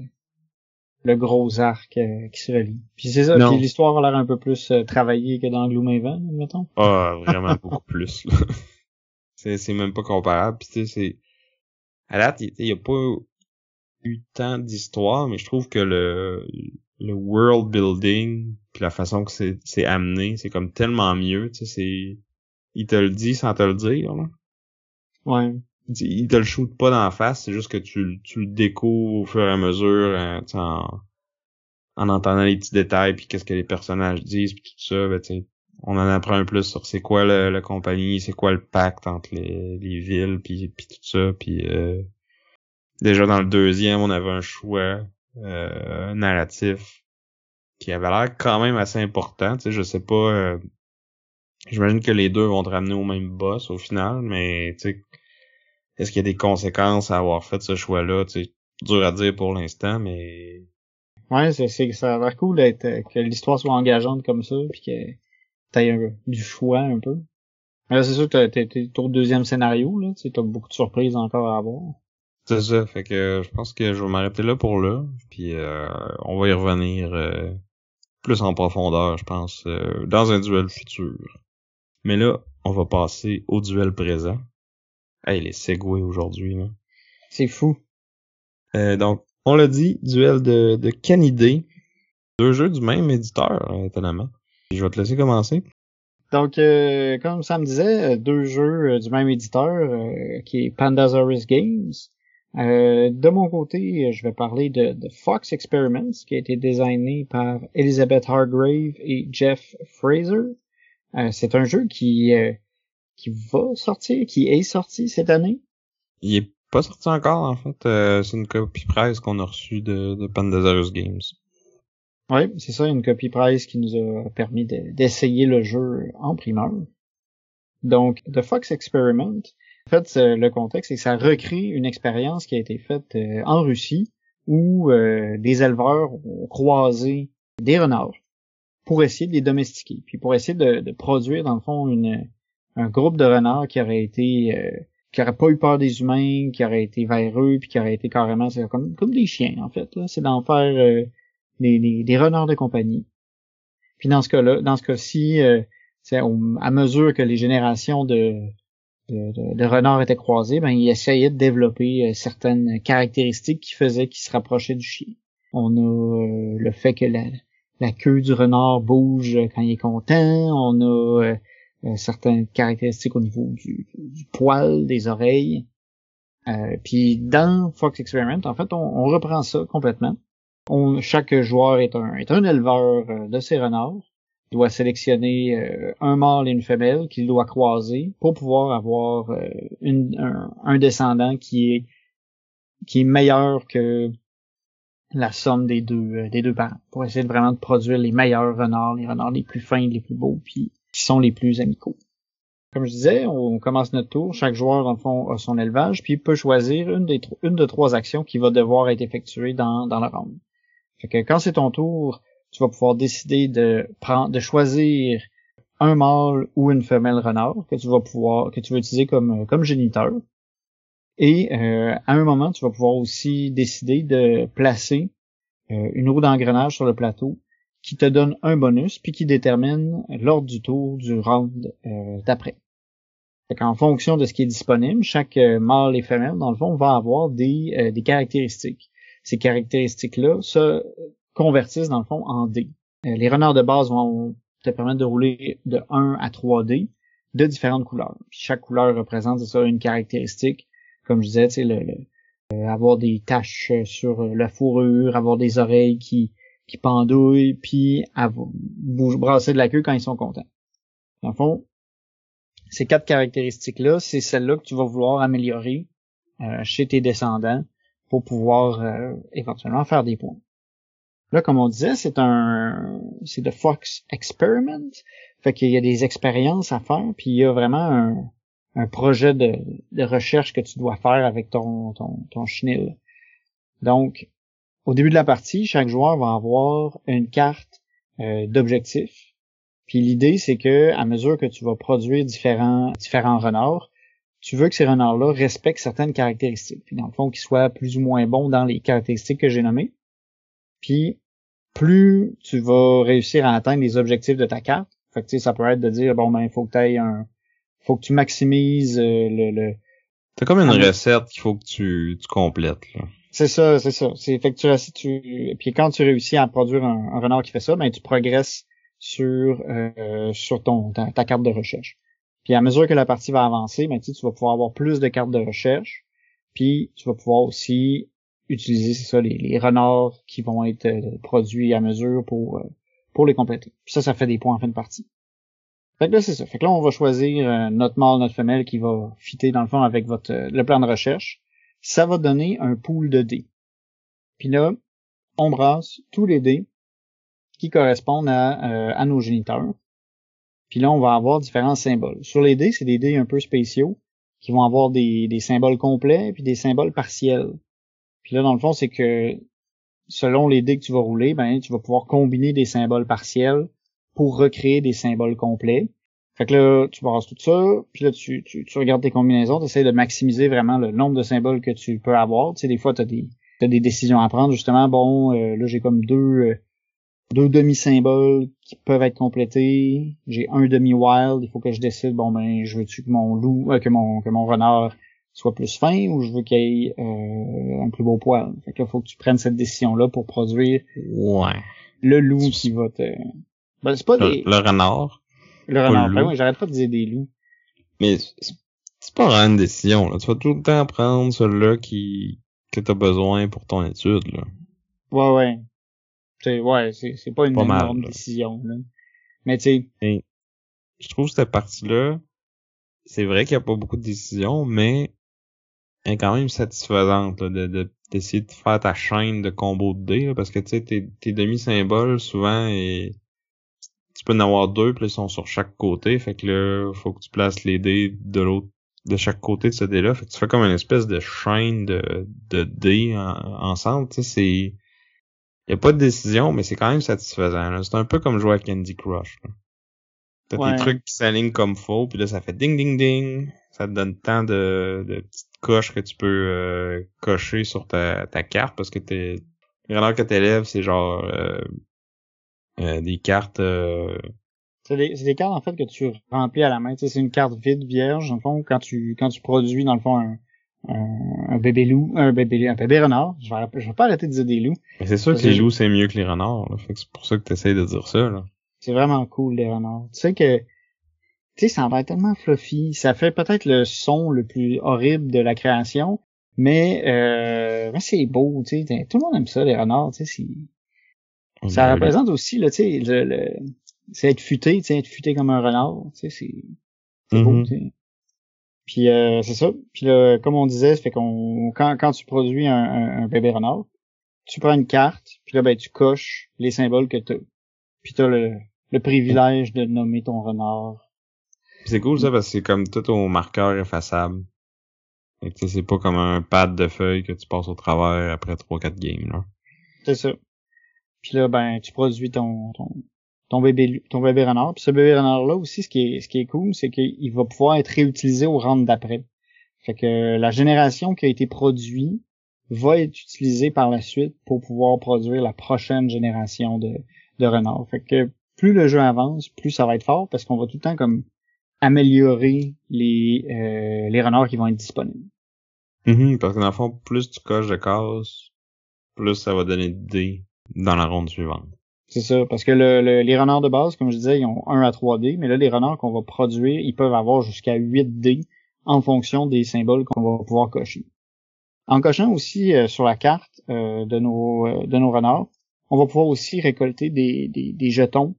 le gros arc qui se relie. Puis c'est ça, puis l'histoire a l'air un peu plus travaillée que dans Gloomhaven, mettons. Ah, vraiment beaucoup plus. C'est, c'est même pas comparable. Puis tu sais, c'est... À date, il y a pas eu tant d'histoire, mais je trouve que le le world building puis la façon que c'est c'est amené c'est comme tellement mieux tu sais c'est il te le dit sans te le dire là ouais il te le shoot pas dans la face c'est juste que tu tu le découvres au fur et à mesure hein, en, en entendant les petits détails puis qu'est-ce que les personnages disent puis tout ça ben, tu on en apprend un plus sur c'est quoi le, la compagnie c'est quoi le pacte entre les, les villes puis puis tout ça puis euh, déjà dans le deuxième on avait un choix euh, narratif qui avait l'air quand même assez important. Tu sais, je sais pas. Euh, J'imagine que les deux vont te ramener au même boss au final, mais tu sais, est-ce qu'il y a des conséquences à avoir fait ce choix-là? Sais, dur à dire pour l'instant, mais. Ouais, c'est, c'est ça a l'air cool d'être que l'histoire soit engageante comme ça, puis que t'aies un, du choix un peu. Mais là, c'est sûr que t'es, t'es au deuxième scénario, là, t'as beaucoup de surprises encore à avoir. C'est ça, fait que je pense que je vais m'arrêter là pour là, puis euh, on va y revenir euh, plus en profondeur, je pense, euh, dans un duel futur. Mais là, on va passer au duel présent. Hey, les segways aujourd'hui, là. C'est fou. donc, on l'a dit, duel de, de Canidé. Deux jeux du même éditeur, étonnamment. Je vais te laisser commencer. Donc, comme ça me disait, deux jeux du même éditeur, qui est Pandasaurus Games. Euh, de mon côté, je vais parler de, Fox Experiments, qui a été designé par Elizabeth Hargrave et Jeff Fraser. Euh, c'est un jeu qui euh, qui va sortir, qui est sorti cette année? Il est pas sorti encore, en fait. c'est une copie presse qu'on a reçue de, de Pandasaurus Games. Oui, c'est ça, une copie price qui nous a permis d'essayer le jeu en primeur. Donc, The Fox Experiment, en fait, le contexte, c'est que ça recrée une expérience qui a été faite euh, en Russie où euh, des éleveurs ont croisé des renards pour essayer de les domestiquer, puis pour essayer de, produire, dans le fond, une, un groupe de renards qui aurait été... Euh, qui aurait pas eu peur des humains, qui aurait été véreux, puis qui aurait été carrément comme, comme des chiens, en fait. C'est d'en faire des, des, renards de compagnie. Puis dans ce cas-là, dans ce cas-ci, euh, à mesure que les générations de, de, renards étaient croisées, ben ils essayaient de développer euh, certaines caractéristiques qui faisaient qu'ils se rapprochaient du chien. On a euh, le fait que la, la, queue du renard bouge quand il est content. On a euh, certaines caractéristiques au niveau du, du poil, des oreilles. puis dans Fox Experiment, en fait, on, on reprend ça complètement chaque joueur est un, est un éleveur euh, de ces renards. Il doit sélectionner euh, un mâle et une femelle qu'il doit croiser pour pouvoir avoir euh, un, descendant qui est qui est meilleur que la somme des deux des deux parents pour essayer de vraiment de produire les meilleurs renards, les renards les plus fins, les plus beaux, puis qui sont les plus amicaux. Comme je disais, on commence notre tour. Chaque joueur, fond, a son élevage, puis il peut choisir une des de trois actions qui va devoir être effectuée dans, dans la ronde. Fait que quand c'est ton tour, tu vas pouvoir décider de prendre, de choisir un mâle ou une femelle renard que tu vas pouvoir, que tu utiliser comme, comme géniteur. Et euh, à un moment, tu vas pouvoir aussi décider de placer euh, une roue d'engrenage sur le plateau qui te donne un bonus puis qui détermine l'ordre du tour du round euh, d'après. En fonction de ce qui est disponible, chaque mâle et femelle, dans le fond, va avoir des, des caractéristiques ces caractéristiques-là se convertissent dans le fond en dés. Euh, les renards de base vont te permettre de rouler de 1 à 3 dés de différentes couleurs. chaque couleur représente ça une caractéristique. Comme je disais, tu le, euh, avoir des taches sur la fourrure, avoir des oreilles qui, qui pendouillent, puis brasser de la queue quand ils sont contents. Dans le fond, ces quatre caractéristiques-là, c'est celles-là que tu vas vouloir améliorer euh, chez tes descendants pour pouvoir euh, éventuellement faire des points. Là, comme on disait, c'est un c'est de Fox Experiment. Fait qu'il y a des expériences à faire, puis il y a vraiment un, projet de, de, recherche que tu dois faire avec ton, ton, ton chenil. Donc, au début de la partie, chaque joueur va avoir une carte euh, d'objectifs. Puis l'idée, c'est que à mesure que tu vas produire différents différents renards, tu veux que ces renards-là respectent certaines caractéristiques. Puis dans le fond, qu'ils soient plus ou moins bons dans les caractéristiques que j'ai nommées. Puis plus tu vas réussir à atteindre les objectifs de ta carte. Fait que, ça peut être de dire bon ben il faut que tu un. faut que tu maximises euh, le. le... T'as comme une recette qu'il faut que tu, tu complètes. C'est ça, c'est ça. C'est fait que tu, tu puis quand tu réussis à produire un, renard qui fait ça, ben tu progresses sur euh, sur ton ta, carte de recherche. Puis à mesure que la partie va avancer, ben, tu vas pouvoir avoir plus de cartes de recherche. Puis tu vas pouvoir aussi utiliser, c'est ça, les, renards qui vont être euh, produits à mesure pour, euh, pour les compléter. Puis ça, ça fait des points en fin de partie. Fait que là, c'est ça. Fait que là, on va choisir euh, notre mâle, notre femelle qui va fitter dans le fond avec votre le plan de recherche. Ça va donner un pool de dés. Puis là, on brasse tous les dés qui correspondent à, à nos géniteurs. Puis là, on va avoir différents symboles. Sur les dés, c'est des dés un peu spéciaux qui vont avoir des, des symboles complets puis des symboles partiels. Puis là, dans le fond, c'est que selon les dés que tu vas rouler, ben tu vas pouvoir combiner des symboles partiels pour recréer des symboles complets. Fait que là, tu brasses tout ça, puis là, tu, tu, tu regardes tes combinaisons, tu essaies de maximiser vraiment le nombre de symboles que tu peux avoir. Tu sais, des fois, tu as des, as des décisions à prendre, justement. Bon, euh, là, j'ai comme deux, euh, deux demi-symboles qui peuvent être complétés. J'ai un demi-wild. Il faut que je décide, bon ben, je veux-tu que mon loup, euh, que mon que mon renard soit plus fin ou je veux qu'il ait euh, un plus beau poil. Fait que là, faut que tu prennes cette décision-là pour produire ouais. le loup qui va te. Ben, c'est pas des... le renard. Le renard. Oui, j'arrête pas de dire des loups. Mais c'est pas vraiment une décision. Là. Tu vas tout le temps prendre celui-là qui que t'as besoin pour ton étude. Là. Ouais, ouais. C'est ouais, c'est pas une énorme décision. Là. Mais tu sais. Je trouve cette partie-là, c'est vrai qu'il n'y a pas beaucoup de décisions, mais elle est quand même satisfaisante de, de, d'essayer de faire ta chaîne de combos de dés, parce que tu sais, tes, tes demi-symboles, souvent, et peux en avoir deux, puis ils sont sur chaque côté, fait que là, faut que tu places les dés de l'autre de chaque côté de ce dé-là. Fait que tu fais comme une espèce de chaîne de, de dés ensemble. Tu sais, c'est... Y a pas de décision, mais c'est quand même satisfaisant. C'est un peu comme jouer à Candy Crush. T'as des trucs qui s'alignent comme faux, puis là, ça fait ding ding ding. Ça te donne tant de, de petites coches que tu peux euh, cocher sur ta, ta carte, parce que t'es... Renards que t'élèves, c'est genre... Euh, des cartes c'est des, des, cartes en fait que tu remplis à la main. c'est une carte vide, vierge, dans fond, quand tu quand tu produis dans le fond un, un, bébé loup, un bébé un bébé renard. Je vais, je vais pas arrêter de dire des loups. Mais c'est sûr que les loups c'est mieux que les renards. c'est pour ça que tu essayes de dire ça. Là. C'est vraiment cool les renards. Tu sais que tu sais ça va être tellement fluffy. Ça fait peut-être le son le plus horrible de la création, mais euh, mais c'est beau. Tu sais, tout le monde aime ça les renards. Tu sais, ça représente aussi là, tu sais, le, le c'est être futé, tu sais, être futé comme un renard, tu sais, c'est c'est beau, tu sais. Puis euh, c'est ça. Puis là, comme on disait, fait qu'on quand, quand tu produis un, un, bébé renard, tu prends une carte, puis là ben tu coches les symboles que t'as. Puis t'as le, le privilège de nommer ton renard. C'est cool ça parce que c'est comme tout au marqueur effaçable. Et tu sais, c'est pas comme un pad de feuilles que tu passes au travers après 3-4 games là. C'est ça. Puis là ben tu produis ton, ton ton bébé ton bébé renard. Puis ce bébé renard là aussi, ce qui est ce qui est cool, c'est qu'il va pouvoir être réutilisé au round d'après. Fait que la génération qui a été produite va être utilisée par la suite pour pouvoir produire la prochaine génération de, de renards. Fait que plus le jeu avance, plus ça va être fort parce qu'on va tout le temps comme améliorer les euh, les renards qui vont être disponibles. Mm-hmm, parce que dans le fond, plus tu coches de cases, plus ça va donner de dés dans la ronde suivante. C'est ça, parce que le, les renards de base, comme je disais, ils ont 1 à 3 dés, mais là, les renards qu'on va produire, ils peuvent avoir jusqu'à 8 dés en fonction des symboles qu'on va pouvoir cocher. En cochant aussi euh, sur la carte euh, de, nos, euh, de nos renards, on va pouvoir aussi récolter des, des, des, jetons.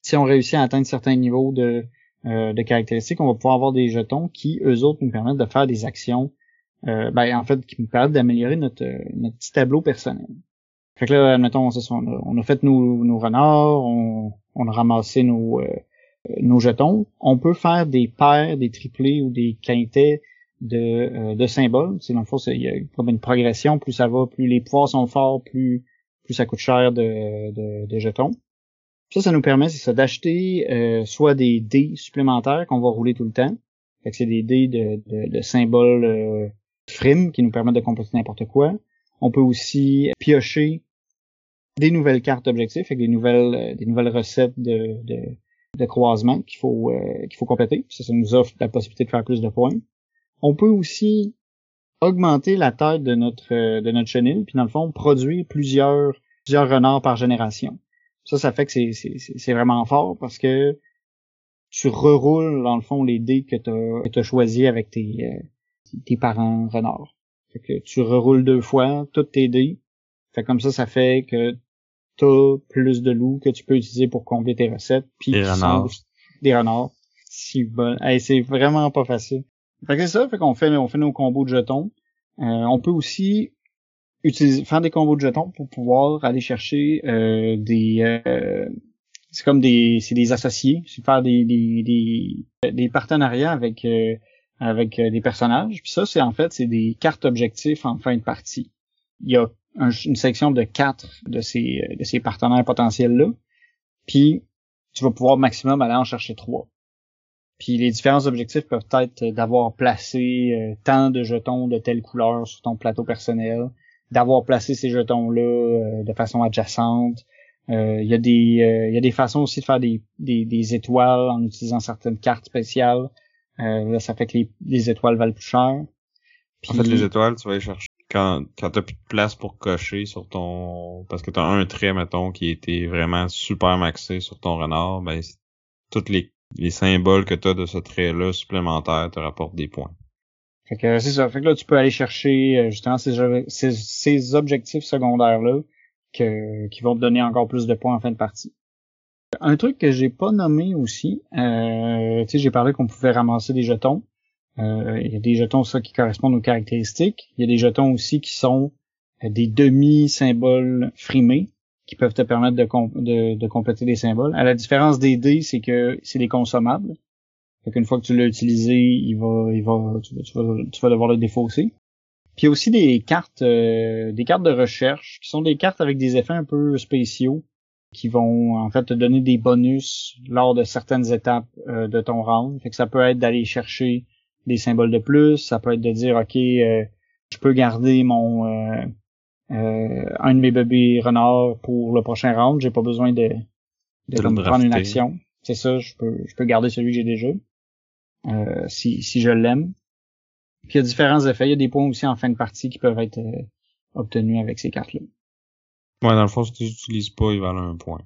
Si on réussit à atteindre certains niveaux de, de caractéristiques, on va pouvoir avoir des jetons qui, eux autres, nous permettent de faire des actions, ben, en fait, qui nous permettent d'améliorer notre, notre petit tableau personnel. Fait que là, admettons, on, a, fait nos, nos renards, on, on, a ramassé nos, euh, nos jetons. On peut faire des paires, des triplés ou des quintets de, euh, de symboles. C'est dans le fond, il y a comme une progression. Plus ça va, plus les pouvoirs sont forts, plus plus ça coûte cher de, de, de jetons. Ça, ça nous permet, c'est ça, d'acheter euh, soit des dés supplémentaires qu'on va rouler tout le temps. Fait que c'est des dés de, de, de symboles euh, qui nous permettent de composer n'importe quoi. On peut aussi piocher des nouvelles cartes objectifs avec des nouvelles euh, des nouvelles recettes de, de, de croisement qu'il faut euh, qu'il faut compléter. Ça, ça nous offre la possibilité de faire plus de points. On peut aussi augmenter la taille de notre euh, de notre chenille, puis dans le fond produire plusieurs plusieurs renards par génération. Ça, ça fait que c'est c'est vraiment fort parce que tu reroules dans le fond les dés que tu as, choisi avec tes tes parents renards. Fait que tu reroules deux fois toutes tes dés. Fait comme ça, ça fait que t'as plus de loups que tu peux utiliser pour combler tes recettes. Puis des renards. des renards. Si bon. c'est vraiment pas facile. Fait que c'est ça, fait qu'on fait, on fait nos combos de jetons. Euh, on peut aussi utiliser, faire des combos de jetons pour pouvoir aller chercher euh, des euh, c'est comme des c'est des associés, c'est faire des des, des, des partenariats avec euh, avec euh, des personnages. Puis ça c'est en fait c'est des cartes objectifs en fin de partie. Il y a une section de quatre de ces, de ces partenaires potentiels-là. Puis tu vas pouvoir maximum aller en chercher trois. Puis les différents objectifs peuvent être d'avoir placé euh, tant de jetons de telle couleur sur ton plateau personnel, d'avoir placé ces jetons-là euh, de façon adjacente. Euh, il y a des il y a des façons aussi de faire des, des, des étoiles en utilisant certaines cartes spéciales. là, ça fait que les, les étoiles valent plus cher. Puis... En fait, les étoiles, tu vas les chercher quand, quand t'as plus de place pour cocher sur ton, parce que t'as un trait, mettons, qui était vraiment super maxé sur ton renard, ben, tous les, les symboles que t'as de ce trait-là supplémentaire te rapportent des points. Fait que c'est ça. Fait que là, tu peux aller chercher euh, justement ces, ces, ces objectifs secondaires-là que, qui vont te donner encore plus de points en fin de partie. Un truc que j'ai pas nommé aussi, euh, tu sais, j'ai parlé qu'on pouvait ramasser des jetons. Euh, il y a des jetons ça qui correspondent aux caractéristiques. Il y a des jetons aussi qui sont euh, des demi-symboles frimés qui peuvent te permettre de, de, de, compléter des symboles. À la différence des dés, c'est que c'est des consommables. Fait qu'une fois que tu l'as utilisé, il va, il va, tu, vas, tu vas devoir le défausser. Puis il y a aussi des cartes, euh, des cartes de recherche qui sont des cartes avec des effets un peu spéciaux qui vont en fait te donner des bonus lors de certaines étapes euh, de ton round. Fait que ça peut être d'aller chercher des symboles de plus, ça peut être de dire ok, euh, je peux garder mon euh, un de mes bébés renards pour le prochain round, j'ai pas besoin de, de, prendre une action. C'est ça, je peux je peux garder celui que j'ai déjà. si, si je l'aime. Puis il y a différents effets. Il y a des points aussi en fin de partie qui peuvent être obtenus avec ces cartes-là. Ouais, dans le fond, si tu l'utilises pas, il valent un point.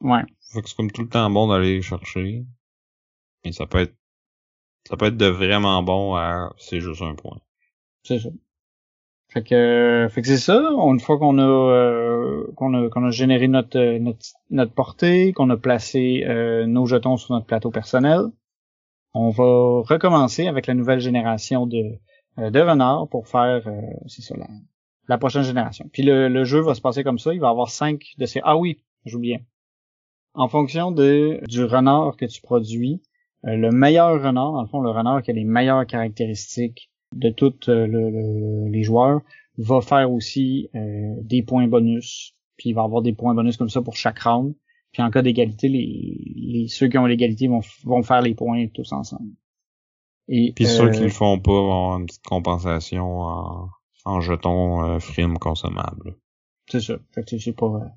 Ouais. Fait que c'est comme tout le temps bon d'aller les chercher. Mais ça peut être ça peut être de vraiment bon à c'est juste un point. C'est ça. Fait que fait que c'est ça. Une fois qu'on a euh, qu'on a qu'on a généré notre notre, notre portée, qu'on a placé euh, nos jetons sur notre plateau personnel, on va recommencer avec la nouvelle génération de euh, de renards pour faire c'est ça là la prochaine génération. Puis le, jeu va se passer comme ça, il va avoir cinq de ces... Ah oui, j'oubliais. En fonction de du renard que tu produis, euh, le meilleur renard, dans le fond, le renard qui a les meilleures caractéristiques de tous euh, les joueurs, va faire aussi euh, des points bonus. Puis il va avoir des points bonus comme ça pour chaque round. Puis en cas d'égalité, les, ceux qui ont l'égalité vont, vont faire les points tous ensemble. Et, Puis ceux qui le font pas vont avoir une petite compensation en en jetons euh, frime consommables. C'est ça. c'est pas.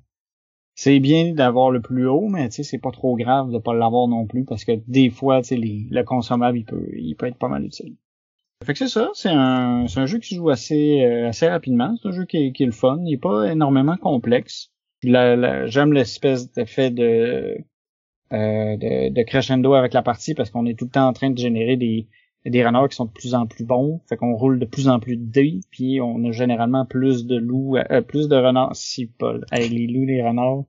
C'est bien d'avoir le plus haut, mais tu sais, c'est pas trop grave de pas l'avoir non plus parce que des fois, tu sais, le consommable, il peut, il peut être pas mal utile. Fait que c'est ça, c'est un, un jeu qui se joue assez, euh, assez rapidement. C'est un jeu qui est, qui est le fun. Il est pas énormément complexe. j'aime l'espèce d'effet de, euh, de, de crescendo avec la partie parce qu'on est tout le temps en train de générer des, des renards qui sont de plus en plus bons, fait qu'on roule de plus en plus de dés, puis on a généralement plus de loups, euh, plus de renards, si Paul, avec les loups, les renards.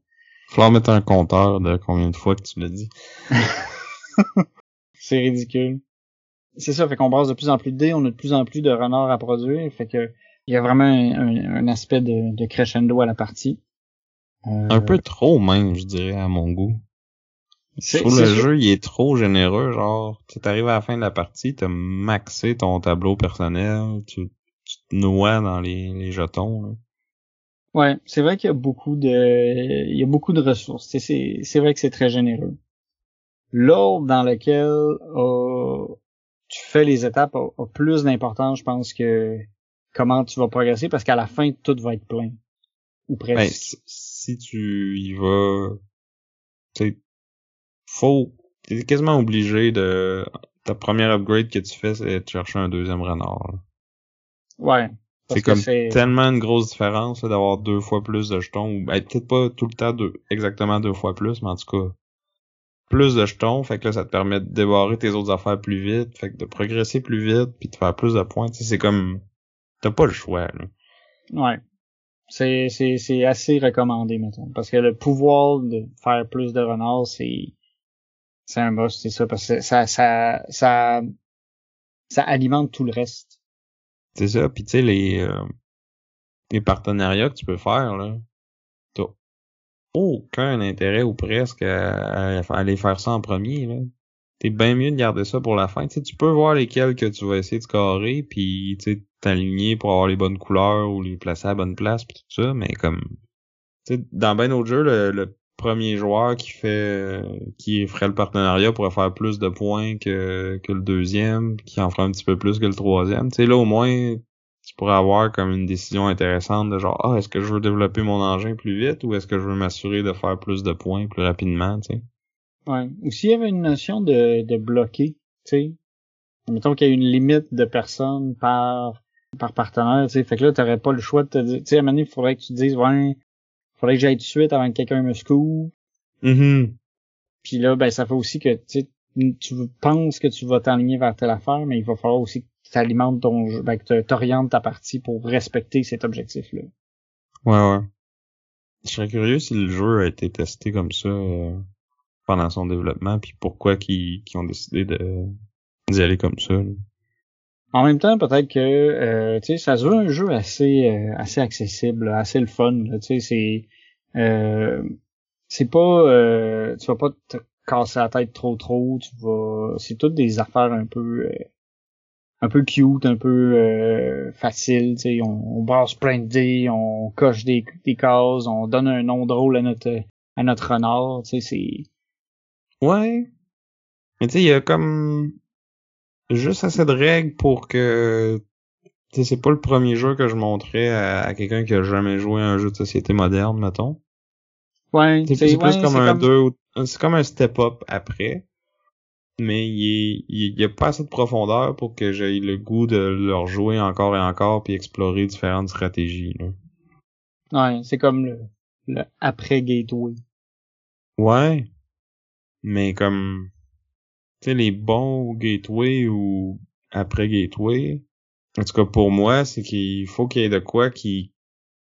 Falloir mettre un compteur de combien de fois que tu l'as dit. c'est ridicule. C'est ça, fait qu'on brasse de plus en plus de dés, on a de plus en plus de renards à produire, fait que il y a vraiment un, aspect de, crescendo à la partie. Euh, un peu trop même, je dirais, à mon goût. Je trouve le jeu, il est trop généreux, genre, tu arrives à la fin de la partie, t'as maxé ton tableau personnel, tu, te noies dans les, jetons. Ouais, c'est vrai qu'il y a beaucoup de, il y a beaucoup de ressources. C'est, c'est vrai que c'est très généreux. L'ordre dans lequel euh, tu fais les étapes a, plus d'importance, je pense, que comment tu vas progresser, parce qu'à la fin, tout va être plein. Ou ben, presque. si tu y vas, tu faut, t'es quasiment obligé de, ta première upgrade que tu fais, c'est de chercher un deuxième renard. Ouais. C'est comme tellement une grosse différence d'avoir deux fois plus de jetons, ou ben, peut-être pas tout le temps deux, exactement deux fois plus, mais en tout cas plus de jetons, fait que là ça te permet de débarrer tes autres affaires plus vite, fait que de progresser plus vite, puis de faire plus de points, c'est comme t'as pas le choix. Là. Ouais. C'est c'est c'est assez recommandé mettons, parce que le pouvoir de faire plus de renards, c'est c'est un must, c'est ça, parce que ça, ça, ça, ça alimente tout le reste. C'est ça, puis tu sais, les, euh, les partenariats que tu peux faire, là, t'as aucun intérêt ou presque à, aller faire ça en premier, là. T'es bien mieux de garder ça pour la fin. Tu sais, tu peux voir lesquels que tu vas essayer de carrer, puis t'aligner pour avoir les bonnes couleurs ou les placer à la bonne place, puis tout ça, mais comme... Tu sais, dans ben autre jeu, le, le premier joueur qui fait qui ferait le partenariat pourrait faire plus de points que, que le deuxième, qui en ferait un petit peu plus que le troisième. Tu sais, là au moins tu pourrais avoir comme une décision intéressante de genre Ah, est-ce que je veux développer mon engin plus vite ou est-ce que je veux m'assurer de faire plus de points plus rapidement, tu sais? Ouais. Ou s'il y avait une notion de, de bloquer, tu sais. Mettons qu'il y a une limite de personnes par par partenaire, tu sais. Fait que là, t'aurais pas le choix de te dire, tu sais, à un moment il faudrait que tu te dises, ouais, faudrait que j'aille tout de suite avant que quelqu'un me secoue. Mm Puis là, ben ça fait aussi que tu tu penses que tu vas t'aligner vers telle affaire, mais il va falloir aussi que tu alimentes ton jeu, ben, que tu orientes ta partie pour respecter cet objectif-là. Ouais, ouais. Je serais curieux si le jeu a été testé comme ça euh, pendant son développement, puis pourquoi qu'ils ont décidé d'y aller comme ça. En même temps, peut-être que euh, ça se veut un jeu assez euh, assez accessible, assez le fun. Tu sais, c'est euh, c'est pas euh, tu vas pas te casser la tête trop trop. Tu vas, c'est toutes des affaires un peu euh, un peu cute, un peu euh, facile. Tu sais, on, on brasse plein de dés, on coche des, des cases, on donne un nom drôle à notre à notre renard. Tu sais, c'est Ouais. Mais tu sais, il y a comme juste assez de règles pour que c'est pas le premier jeu que je montrais à, à quelqu'un qui a jamais joué à un jeu de société moderne, mettons. ouais, C'est plus ouais, comme un deux ou- c'est comme un step up après. Mais il est, il y a pas assez de profondeur pour que j'aie le goût de leur jouer encore et encore puis explorer différentes stratégies. Là. Ouais, c'est comme le, le après gateway. Ouais. Mais comme les bons gateway ou après gateway, en tout cas pour moi, c'est qu'il faut qu'il y ait de quoi qui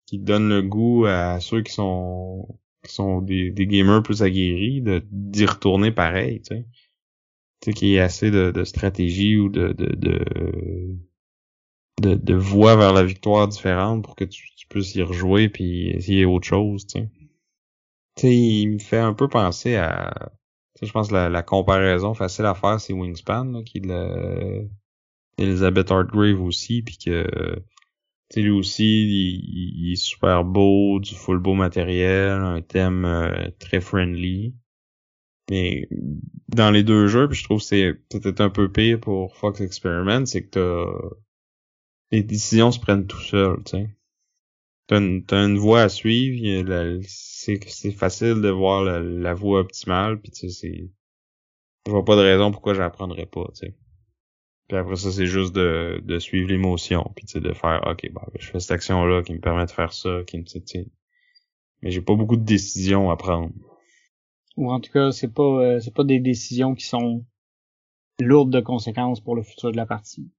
qui donne le goût à ceux qui sont qui sont des, gamers plus aguerris de d'y retourner pareil, tu sais. Tu sais qu'il y ait assez de, de stratégie ou de de, de de voies vers la victoire différentes pour que tu, puisses y rejouer puis essayer autre chose, tu sais. Tu sais, il me fait un peu penser à je pense que la, la comparaison facile à faire, c'est Wingspan, là, qui est de la... Elizabeth Hartgrave aussi, puis que lui aussi, il, il est super beau, du full beau matériel, un thème euh, très friendly. Mais dans les deux jeux, puis je trouve que c'est peut-être un peu pire pour Fox Experiment, c'est que t'as les décisions se prennent tout seul, tu sais. T'as une, t'as une voie à suivre, la- c'est c'est facile de voir la, la voie optimale, puis tu sais, c'est je vois pas de raison pourquoi j'apprendrais pas, tu sais. Puis après ça, c'est juste de, de suivre l'émotion, puis tu sais, de faire, ok, bah, je fais cette action-là qui me permet de faire ça, qui me, tu sais, mais j'ai pas beaucoup de décisions à prendre. Ou en tout cas, c'est pas euh, c'est pas des décisions qui sont lourdes de conséquences pour le futur de la partie.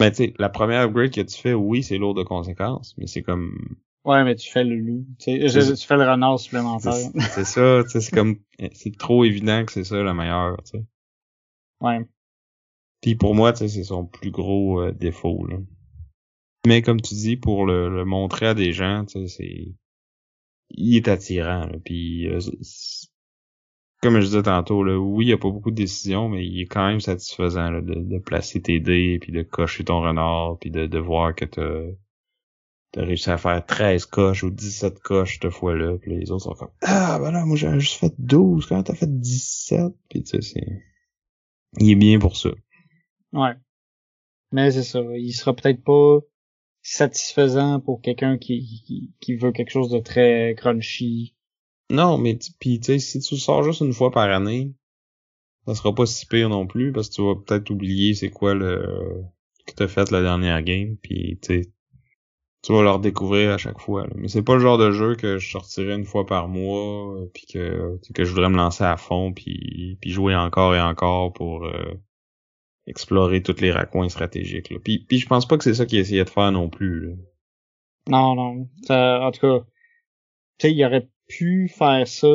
Ben, tu sais, la première upgrade que tu fais, oui, c'est lourd de conséquences, mais c'est comme, Ouais, mais tu fais le loup. Tu, sais, tu fais le renard supplémentaire. c'est ça, tu sais, c'est comme, c'est trop évident que c'est ça la meilleure, tu sais. Ouais. Puis pour moi, tu sais, c'est son plus gros euh, défaut, là. Mais comme tu dis, pour le, le montrer à des gens, tu sais, c'est... Il est attirant, là. Puis, euh, comme je disais tantôt, là, oui, il y a pas beaucoup de décisions, mais il est quand même satisfaisant, là, de, de placer tes dés, puis de cocher ton renard, puis de, de voir que t'as... T'as réussi à faire 13 coches ou 17 coches cette fois-là, puis les autres sont comme Ah ben là, moi j'ai juste fait 12, quand t'as fait 17? Puis tu sais, c'est... Il est bien pour ça. Ouais. Mais c'est ça. Il sera peut-être pas satisfaisant pour quelqu'un qui, qui, qui veut quelque chose de très crunchy. Non, mais puis tu sais, si tu le sors juste une fois par année, ça sera pas si pire non plus parce que tu vas peut-être oublier c'est quoi le que t'as fait la dernière game, puis tu sais, tu vas le redécouvrir à chaque fois. là. Mais c'est pas le genre de jeu que je sortirais une fois par mois, euh, puis que que je voudrais me lancer à fond, puis puis jouer encore et encore pour euh, explorer tous les raccoins stratégiques. Là. Puis puis je pense pas que c'est ça qu'il essayait de faire non plus. Là. Non, non. Ça, en tout cas, tu sais, il aurait pu faire ça,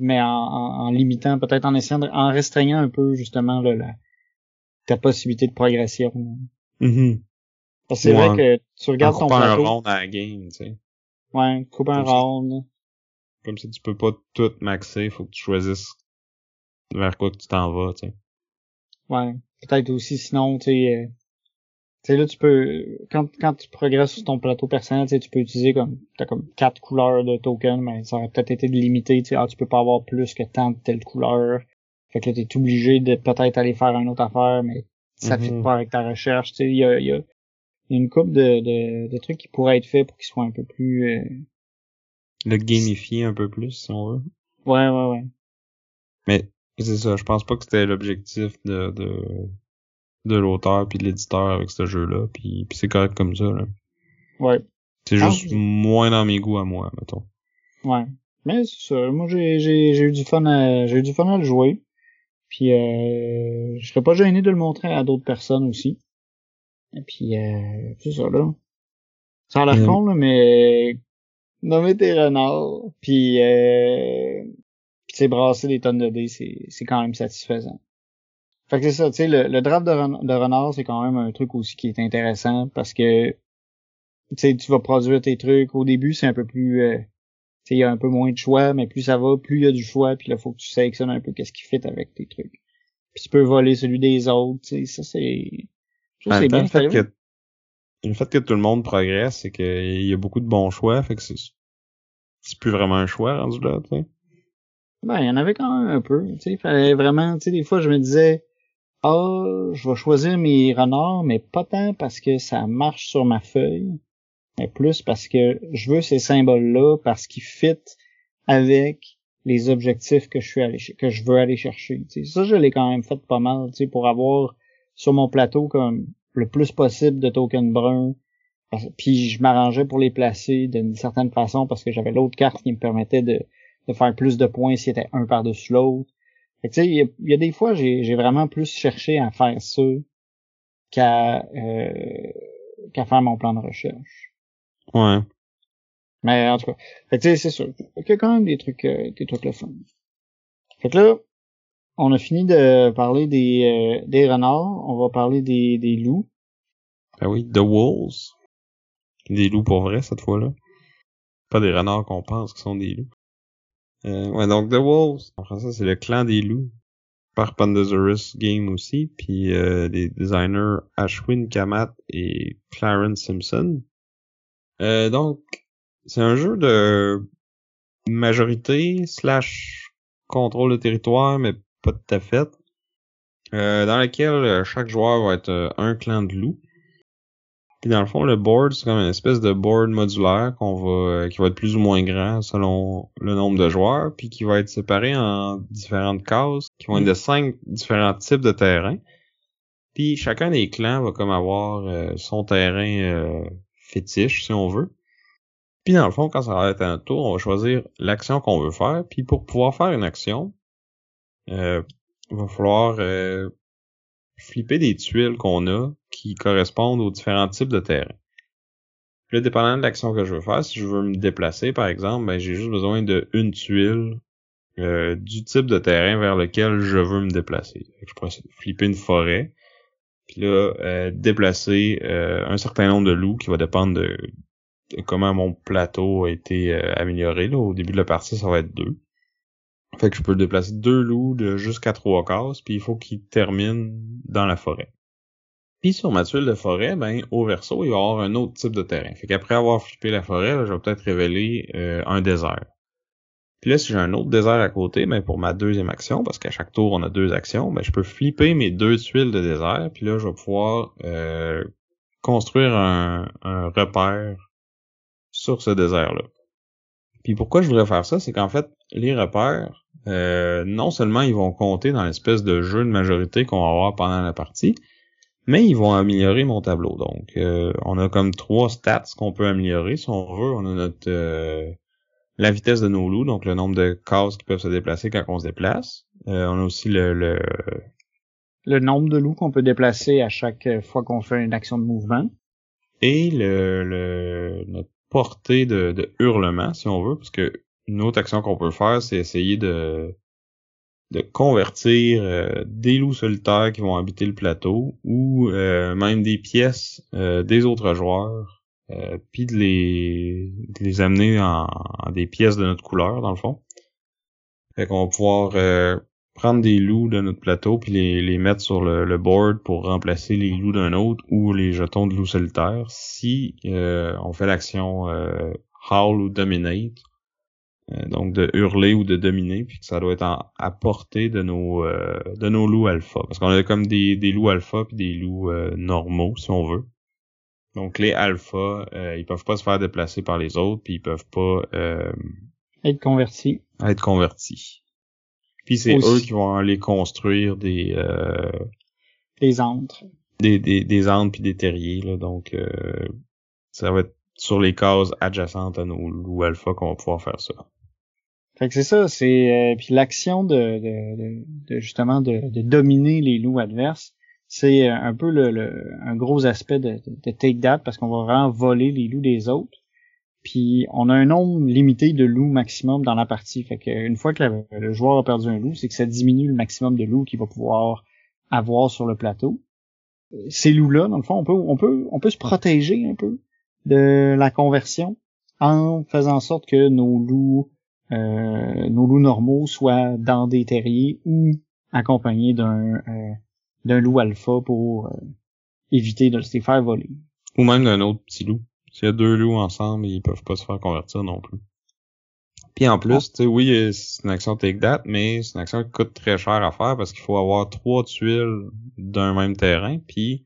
mais en, en, en limitant, peut-être en essayant de, en restreignant un peu justement là, la, ta possibilité de progression. Mhm. Parce que c'est Ouais. vrai que tu regardes ton coupant un plateau. round à la game, tu sais. Ouais, coupe un round. Comme ça, tu peux pas tout maxer, faut que tu choisisses vers quoi que tu t'en vas, tu sais. Ouais. Peut-être aussi, sinon, tu sais, euh, tu sais, là, tu peux, quand, quand tu progresses sur ton plateau personnel, tu sais, tu peux utiliser comme, t'as comme quatre couleurs de tokens, mais ça aurait peut-être été limité, tu sais, ah, tu peux pas avoir plus que tant de telle couleur. Fait que là, t'es obligé de peut-être aller faire une autre affaire, mais ça Mhm. fit pas avec ta recherche, tu sais, il y a, il y a il y a une couple de, de, de trucs qui pourraient être faits pour qu'ils soient un peu plus, euh, Le gamifier un peu plus, si on veut. ouais, ouais, ouais. Mais c'est ça, je pense pas que c'était l'objectif de, de, de l'auteur puis de l'éditeur avec ce jeu-là, puis, puis c'est correct comme ça, là. Ouais. C'est Ah, juste oui. moins dans mes goûts à moi, mettons. Ouais. Mais c'est ça. Moi, j'ai, j'ai, j'ai eu du fun à, j'ai eu du fun à le jouer. Puis, euh, je serais pas gêné de le montrer à d'autres personnes aussi. Et puis, euh, c'est ça, là. Ça a l'air Mm. con, là, mais, nommer tes renards, puis, euh, puis brasser des tonnes de dés, c'est, c'est quand même satisfaisant. Fait que c'est ça, tu sais, le, le draft de, ren- de renard, c'est quand même un truc aussi qui est intéressant parce que tu sais, tu vas produire tes trucs. Au début, c'est un peu plus euh, tu sais, il y a un peu moins de choix, mais plus ça va, plus il y a du choix, puis là, faut que tu sélectionnes un peu qu'est-ce qui fit avec tes trucs. Puis tu peux voler celui des autres, tu sais, ça c'est. Je trouve c'est bien fait que le fait que tout le monde progresse, c'est qu'il y a beaucoup de bons choix, fait que c'est c'est plus vraiment un choix rendu là, tu sais. Ben, il y en avait quand même un peu, tu sais, fallait vraiment, tu sais, des fois, je me disais, ah, je vais choisir mes renards, mais pas tant parce que ça marche sur ma feuille, mais plus parce que je veux ces symboles-là parce qu'ils fit avec les objectifs que je suis allé, que je veux aller chercher, tu sais. Ça, je l'ai quand même fait pas mal, tu sais, pour avoir sur mon plateau comme le plus possible de tokens bruns, puis je m'arrangeais pour les placer d'une certaine façon parce que j'avais l'autre carte qui me permettait de de faire plus de points s'il était un par-dessus l'autre. Tu sais, il y, a- il y a des fois, j'ai j'ai vraiment plus cherché à faire ça qu'à euh, qu'à faire mon plan de recherche. Ouais. Mais en tout cas, tu sais, c'est sûr. Qu'il y a quand même des trucs, euh, des trucs le fun. Fait que là, on a fini de parler des, euh, des renards, on va parler des, loups. Ben oui, The Wolves. Des loups pour vrai, cette fois-là. Pas des renards qu'on pense qui sont des loups. Euh, ouais, donc The Wolves, en français, c'est le clan des loups. Par Pandasaurus Game aussi, puis euh, designers Ashwin Kamat et Clarence Simpson. Euh, donc, c'est un jeu de majorité slash contrôle de territoire, mais pas tout à fait. Euh, dans lequel euh, chaque joueur va être euh, un clan de loups. Puis dans le fond, le board, c'est comme une espèce de board modulaire qu'on va, euh, qui va être plus ou moins grand selon le nombre de joueurs, puis qui va être séparé en différentes cases, qui vont être de cinq différents types de terrains. Puis chacun des clans va comme avoir euh, son terrain euh, fétiche, si on veut. Puis dans le fond, quand ça va être un tour, on va choisir l'action qu'on veut faire. Puis pour pouvoir faire une action, euh, va falloir euh, flipper des tuiles qu'on a qui correspondent aux différents types de terrains. Puis là, dépendant de l'action que je veux faire, si je veux me déplacer, par exemple, ben, j'ai juste besoin de une tuile euh, du type de terrain vers lequel je veux me déplacer. Je pourrais flipper une forêt, puis là, euh, déplacer euh, un certain nombre de loups qui va dépendre de, de comment mon plateau a été euh, amélioré. Là. Au début de la partie, ça va être deux. Fait que je peux déplacer deux loups de jusqu'à trois cases, puis il faut qu'ils terminent dans la forêt. Puis sur ma tuile de forêt, ben au verso, il va y avoir un autre type de terrain. Fait qu'après avoir flippé la forêt, là, je vais peut-être révéler euh, un désert. Puis là, si j'ai un autre désert à côté, ben pour ma deuxième action, parce qu'à chaque tour on a deux actions, ben je peux flipper mes deux tuiles de désert, puis là je vais pouvoir euh, construire un, un repère sur ce désert-là. Puis pourquoi je voudrais faire ça, c'est qu'en fait, les repères, euh, non seulement ils vont compter dans l'espèce de jeu de majorité qu'on va avoir pendant la partie, mais ils vont améliorer mon tableau. Donc, euh, on a comme trois stats qu'on peut améliorer si on veut. On a notre euh, la vitesse de nos loups, donc le nombre de cases qui peuvent se déplacer quand on se déplace. Euh, on a aussi le, le Le nombre de loups qu'on peut déplacer à chaque fois qu'on fait une action de mouvement. et le, le notre portée de, de hurlement, si on veut, parce que une autre action qu'on peut faire, c'est essayer de de convertir euh, des loups solitaires qui vont habiter le plateau ou euh, même des pièces euh, des autres joueurs, puis de les de les amener en, des pièces de notre couleur dans le fond. Fait qu'on va pouvoir prendre des loups de notre plateau puis les, les mettre sur le, le board pour remplacer les loups d'un autre ou les jetons de loups solitaires si on fait l'action howl ou dominate donc de hurler ou de dominer puis que ça doit être en, à portée de nos euh, de nos loups alpha parce qu'on a comme des, des loups alpha puis des loups euh, normaux si on veut donc les alpha euh, ils peuvent pas se faire déplacer par les autres puis ils peuvent pas euh, Être converti. être convertis puis c'est eux qui vont aller construire des euh, Les antres. des, des, des ânes puis des terriers, là, donc euh, ça va être sur les cases adjacentes à nos loups alpha qu'on va pouvoir faire ça. Fait que c'est ça, c'est euh, puis l'action de, de, de, justement de, de dominer les loups adverses, c'est euh, un peu le, le un gros aspect de, de, take that parce qu'on va vraiment voler les loups des autres. Puis on a un nombre limité de loups maximum dans la partie. Fait que une fois que la- le joueur a perdu un loup, c'est que ça diminue le maximum de loups qu'il va pouvoir avoir sur le plateau. Ces loups-là, dans le fond, on peut, on peut, on peut se protéger un peu de la conversion en faisant en sorte que nos loups, nos loups normaux soient dans des terriers ou accompagnés d'un euh, d'un loup alpha pour euh, éviter de se faire voler. Ou même d'un autre petit loup. S'il y a deux loups ensemble, ils peuvent pas se faire convertir non plus. Puis en plus, tu sais, oui, c'est une action take that, mais c'est une action qui coûte très cher à faire parce qu'il faut avoir trois tuiles d'un même terrain. Puis,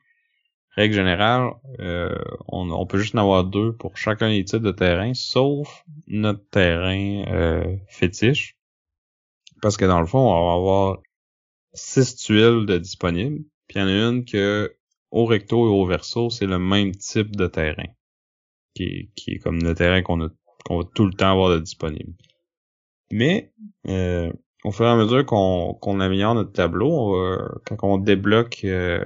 règle générale, euh, on, peut juste en avoir deux pour chacun des types de terrain, sauf notre terrain euh, fétiche. Parce que dans le fond, on va avoir six tuiles de disponibles. Puis il y en a une que au recto et au verso, c'est le même type de terrain. Qui est, qui est comme le terrain qu'on va tout le temps avoir de disponible. Mais euh, au fur et à mesure qu'on améliore notre tableau, on quand on débloque euh,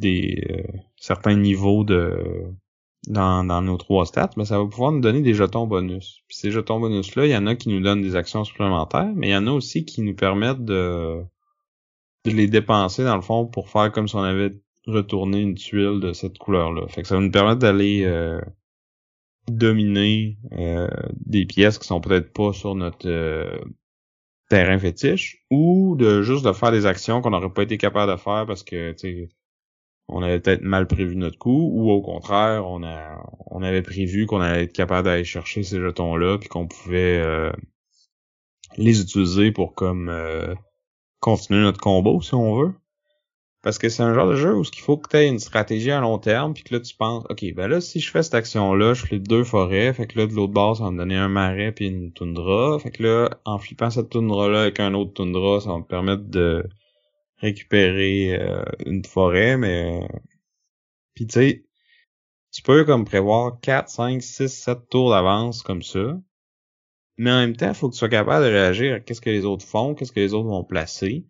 des euh, certains niveaux de dans, dans nos trois stats, mais ça va pouvoir nous donner des jetons bonus. Puis ces jetons bonus-là, il y en a qui nous donnent des actions supplémentaires, mais il y en a aussi qui nous permettent de, de les dépenser dans le fond pour faire comme si on avait retourné une tuile de cette couleur-là. Fait que ça va nous permettre d'aller euh, dominer euh, des pièces qui sont peut-être pas sur notre euh, terrain fétiche ou de juste de faire des actions qu'on n'aurait pas été capable de faire parce que tu on avait peut-être mal prévu notre coup ou au contraire on avait prévu qu'on allait être capable d'aller chercher ces jetons là puis qu'on pouvait euh, les utiliser pour comme continuer notre combo si on veut parce que c'est un genre de jeu où il faut que tu une stratégie à long terme, puis que là, tu penses, OK, ben là, si je fais cette action-là, je fais deux forêts, fait que là, de l'autre bord, ça va me donner un marais puis une toundra. Fait que là, en flippant cette toundra-là avec un autre toundra, ça va me permettre de récupérer euh, une forêt, mais... Puis tu sais, tu peux comme prévoir 4, 5, 6, 7 tours d'avance comme ça. Mais en même temps, il faut que tu sois capable de réagir à qu'est-ce que les autres font, qu'est-ce que les autres vont placer.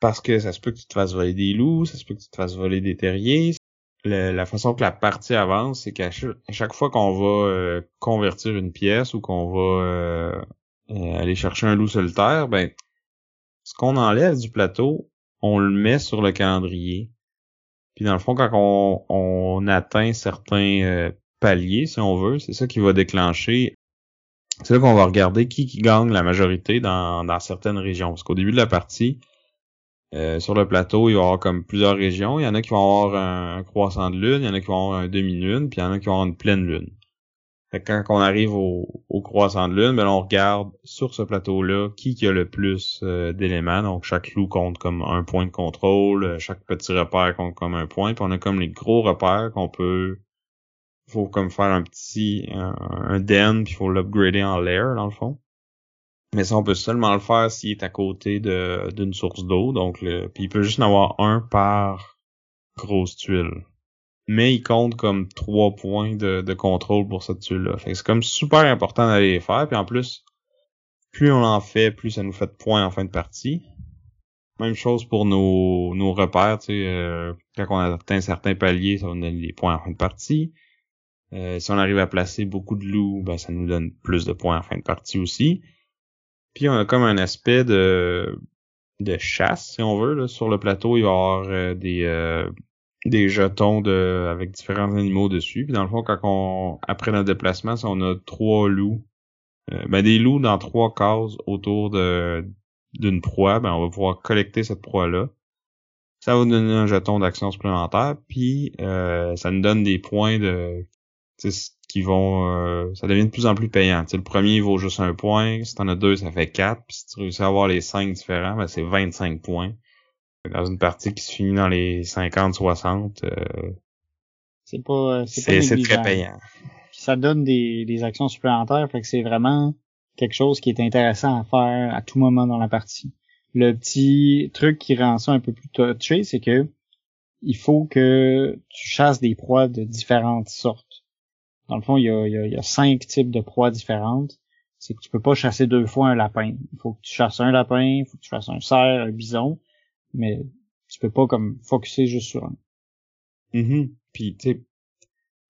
Parce que ça se peut que tu te fasses voler des loups, ça se peut que tu te fasses voler des terriers. la façon que la partie avance, c'est qu'à chaque fois qu'on va euh, convertir une pièce ou qu'on va euh, euh, aller chercher un loup solitaire, ben ce qu'on enlève du plateau, on le met sur le calendrier. Puis dans le fond, quand on, atteint certains paliers, si on veut, c'est ça qui va déclencher. C'est là qu'on va regarder qui, gagne la majorité dans, certaines régions. Parce qu'au début de la partie, euh, sur le plateau, il va y avoir comme plusieurs régions. Il y en a qui vont avoir un, croissant de lune, il y en a qui vont avoir un demi-lune, puis il y en a qui vont avoir une pleine lune. Quand on arrive au, croissant de lune, ben on regarde sur ce plateau-là qui, a le plus euh, d'éléments. Donc chaque loup compte comme un point de contrôle, euh, chaque petit repère compte comme un point, puis on a comme les gros repères qu'on peut faut comme faire un petit un, den puis faut l'upgrader en layer dans le fond. Mais ça, on peut seulement le faire s'il est à côté d'une source d'eau. Donc, puis il peut juste en avoir un par grosse tuile. Mais il compte comme trois points de, de contrôle pour cette tuile-là. Fait c'est comme super important d'aller les faire. Puis en plus, plus on en fait, plus ça nous fait de points en fin de partie. Même chose pour nos, nos repères, tu sais, euh, quand on atteint certains paliers, ça nous donner des points en fin de partie. Euh, si on arrive à placer beaucoup de loups, ben ça nous donne plus de points en fin de partie aussi. Puis on a comme un aspect de de chasse, si on veut. Là. Sur le plateau, il va y avoir euh, des euh, des jetons avec différents animaux dessus. Puis dans le fond, quand on après notre déplacement, si on a trois loups, euh, ben des loups dans trois cases autour de d'une proie, ben on va pouvoir collecter cette proie-là. Ça va nous donner un jeton d'action supplémentaire, puis ça nous donne des points de qui vont euh, ça devient de plus en plus payant. le premier vaut juste un point, si t'en as deux, ça fait quatre, puis si tu réussis à avoir les cinq différents, ben c'est 25 points. Dans une partie qui se finit dans les 50-60, euh, c'est pas euh, c'est très payant. ça donne des, des actions supplémentaires, fait que c'est vraiment quelque chose qui est intéressant à faire à tout moment dans la partie. Le petit truc qui rend ça un peu plus touché, c'est que il faut que tu chasses des proies de différentes sortes. Dans le fond, il y a, il y a, cinq types de proies différentes. C'est que tu peux pas chasser deux fois un lapin. Il faut que tu chasses un lapin, il faut que tu chasses un cerf, un bison, mais tu peux pas comme focuser juste sur un. Mm Puis tu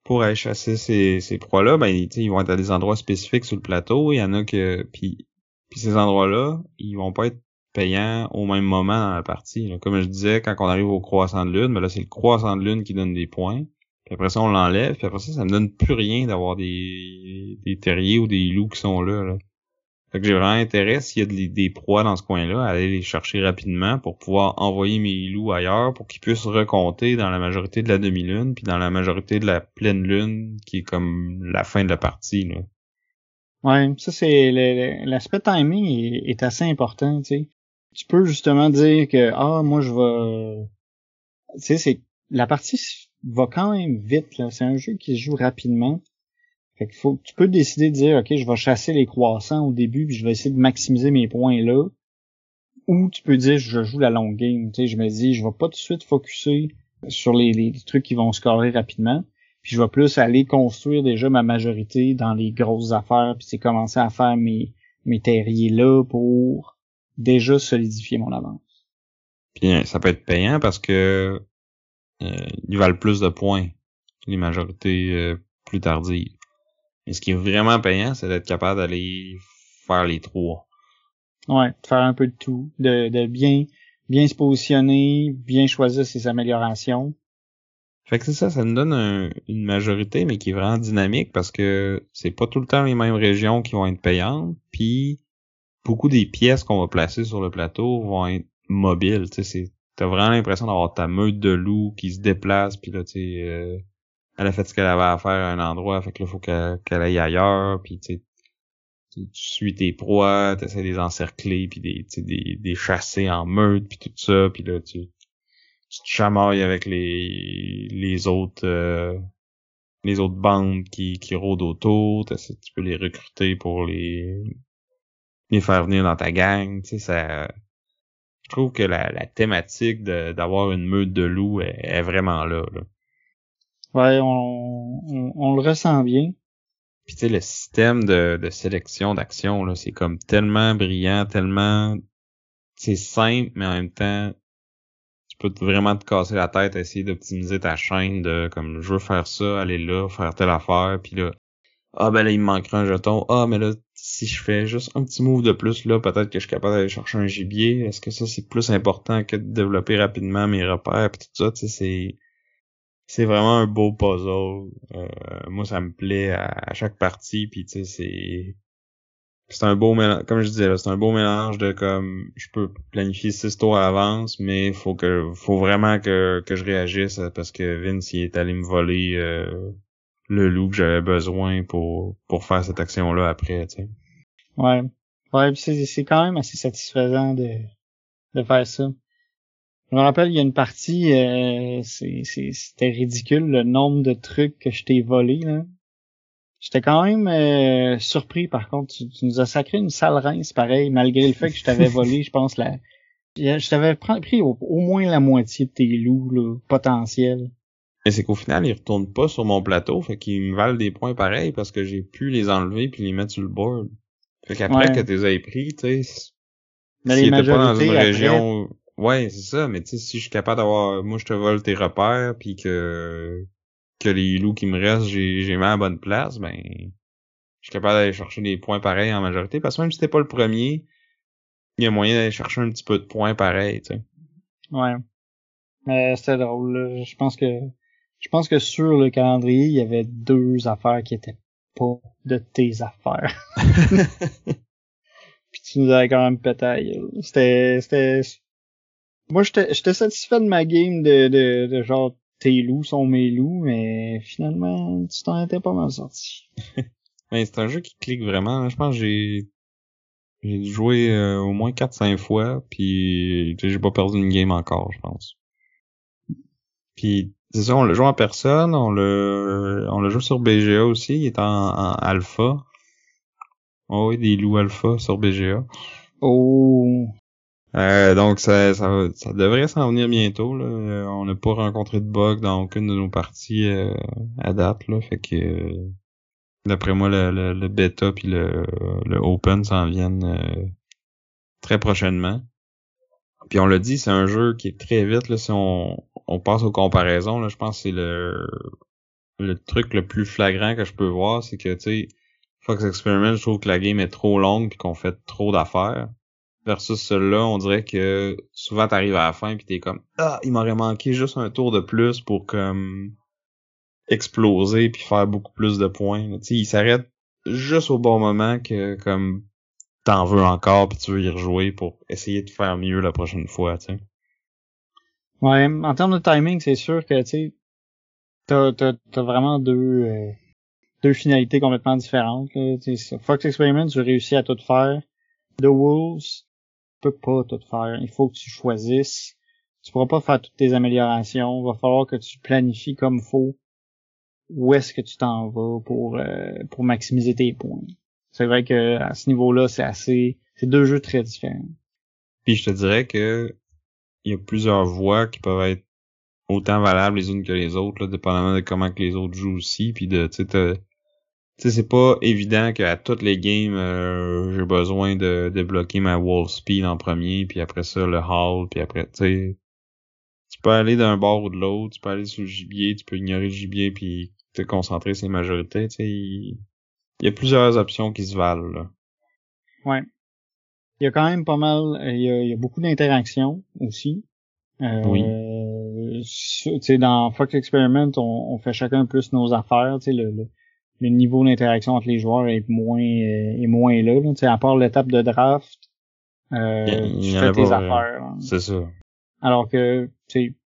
pour aller chasser ces, ces proies-là, ben ils vont être à des endroits spécifiques sur le plateau. Il y en a que puis puis ces endroits-là, ils vont pas être payant au même moment dans la partie. Comme je disais, quand on arrive au croissant de lune, ben là c'est le croissant de lune qui donne des points. Puis après ça, on l'enlève. Puis après ça, ça me donne plus rien d'avoir des, des terriers ou des loups qui sont là. là. Fait que j'ai vraiment intérêt, s'il y a des proies dans ce coin-là, à aller les chercher rapidement pour pouvoir envoyer mes loups ailleurs pour qu'ils puissent recompter dans la majorité de la demi-lune, puis dans la majorité de la pleine lune, qui est comme la fin de la partie. Là. Ouais, ça c'est l'aspect timing est, assez important. Tu peux justement dire que ah moi je vais tu sais c'est la partie va quand même vite là, c'est un jeu qui se joue rapidement. Fait qu'il faut, tu peux décider de dire, OK, je vais chasser les croissants au début, puis je vais essayer de maximiser mes points là. Ou tu peux dire, je joue la longue game. Tu sais, je me dis, je vais pas tout de suite focuser sur les, les, trucs qui vont scorer rapidement. Puis je vais plus aller construire déjà ma majorité dans les grosses affaires, puis c'est commencer à faire mes, mes terriers là pour déjà solidifier mon avance. Puis hein, ça peut être payant parce que euh, ils valent plus de points, les majorités euh, plus tardives. Mais ce qui est vraiment payant, c'est d'être capable d'aller faire les trois. Ouais, de faire un peu de tout, de, de bien bien se positionner, bien choisir ses améliorations. Fait que c'est ça, ça nous donne une majorité, mais qui est vraiment dynamique parce que c'est pas tout le temps les mêmes régions qui vont être payantes, puis beaucoup des pièces qu'on va placer sur le plateau vont être mobiles. Tu sais, t'as vraiment l'impression d'avoir ta meute de loups qui se déplace, puis là, tu sais, euh, elle a fait ce qu'elle avait à faire à un endroit, fait que là, faut qu'elle aille ailleurs, puis tu tu suis tes proies, tu essaies de les encercler, puis des, des, des chasser en meute, puis tout ça, puis là, tu, tu te chamailles avec les, les autres euh, les autres bandes qui, qui rôdent autour, tu peux les recruter pour les les faire venir dans ta gang, tu sais, ça... Je trouve que la, la thématique d'avoir une meute de loups est, vraiment là, là. Ouais, on, on, le ressent bien. Puis tu sais, le système de, de sélection d'action, là, c'est comme tellement brillant, tellement c'est simple, mais en même temps, tu peux vraiment te casser la tête à essayer d'optimiser ta chaîne de comme je veux faire ça, aller là, faire telle affaire, puis là, ah ben là, il me manquera un jeton. Ah, mais là, si je fais juste un petit move de plus là, peut-être que je suis capable d'aller chercher un gibier. Est-ce que ça c'est plus important que de développer rapidement mes repères pis tout ça, tu sais, c'est c'est vraiment un beau puzzle. Euh, moi, ça me plaît à, chaque partie, puis tu sais, c'est c'est un beau mélange, comme je disais, c'est un beau mélange de comme je peux planifier six tours à l'avance, mais faut que faut vraiment que, que je réagisse parce que Vince il est allé me voler euh, le loup que j'avais besoin pour pour faire cette action là après, tu sais. Ouais. Ouais, c'est c'est quand même assez satisfaisant de de faire ça. Je me rappelle, il y a une partie, euh, c'était ridicule le nombre de trucs que je t'ai volé là. J'étais quand même euh, surpris par contre. Tu, nous as sacré une sale rince pareil, malgré le fait que je t'avais volé, je pense, la... Je t'avais pris au, moins la moitié de tes loups là, potentiels. Mais c'est qu'au final, ils retournent pas sur mon plateau, fait qu'ils me valent des points pareils parce que j'ai pu les enlever puis les mettre sur le board. Fait qu'après que tu les aies pris, tu sais, mais les pas dans une région Ouais, c'est ça, mais tu sais, si je suis capable d'avoir, moi je te vole tes repères, puis que que les loups qui me restent, j'ai j'ai mis à la bonne place, ben je suis capable d'aller chercher des points pareils en majorité, parce que même si t'es pas le premier, il y a moyen d'aller chercher un petit peu de points pareils, tu sais. Ouais. Mais c'était drôle, je pense que je pense que sur le calendrier, il y avait deux affaires qui étaient pas de tes affaires. Puis tu nous avais quand même pété. C'était c'était moi, j'étais satisfait de ma game de, de, de genre tes loups sont mes loups, mais finalement, tu t'en étais pas mal sorti. mais c'est un jeu qui clique vraiment. Je pense que j'ai j'ai joué euh, au moins 4-5 fois, puis j'ai pas perdu une game encore, je pense. Puis c'est ça, on le joue en personne, on le on le joue sur BGA aussi, il est en, en alpha. Oh oui, des loups alpha sur BGA. Oh, euh, donc ça, ça, ça devrait s'en venir bientôt. Là. Euh, on n'a pas rencontré de bug dans aucune de nos parties euh, à date. Là, fait que d'après moi le, le, le, bêta puis le, le open s'en viennent très prochainement. Puis on l'a dit, c'est un jeu qui est très vite. Là, si on, on passe aux comparaisons, là, je pense que c'est le, le truc le plus flagrant que je peux voir, c'est que tu sais, Fox Experiment, je trouve que la game est trop longue puis qu'on fait trop d'affaires versus celui-là, on dirait que souvent t'arrives à la fin puis t'es comme ah il m'aurait manqué juste un tour de plus pour comme exploser puis faire beaucoup plus de points. Tu sais, il s'arrête juste au bon moment que comme t'en veux encore puis tu veux y rejouer pour essayer de faire mieux la prochaine fois. Tu. Ouais, en termes de timing, c'est sûr que tu sais t'as t'as vraiment deux euh, deux finalités complètement différentes. Fox Experiment, tu réussis à tout faire. The Wolves, peux pas tout faire. Il faut que tu choisisses. Tu pourras pas faire toutes tes améliorations. Il va falloir que tu planifies comme faut où est-ce que tu t'en vas pour euh, pour maximiser tes points. C'est vrai que à ce niveau-là, c'est assez c'est deux jeux très différents. Puis je te dirais que il y a plusieurs voies qui peuvent être autant valables les unes que les autres, là, dépendamment de comment que les autres jouent aussi, puis de tu sais sais, c'est pas évident qu'à toutes les games, euh, j'ai besoin de débloquer ma wall speed en premier, puis après ça, le haul, puis après, tu sais, tu peux aller d'un bord ou de l'autre, tu peux aller sur le gibier, tu peux ignorer le gibier, puis te concentrer sur les majorités, tu sais, il... y a plusieurs options qui se valent, là. Ouais. Il y a quand même pas mal, il y a, il y a beaucoup d'interactions aussi. Euh, oui. Tu sais, dans Fox Experiment, on, on, fait chacun plus nos affaires, tu sais, le, le le niveau d'interaction entre les joueurs est moins euh, est moins là. là. à part l'étape de draft, euh, tu fais tes affaires. C'est ça. Alors que, tu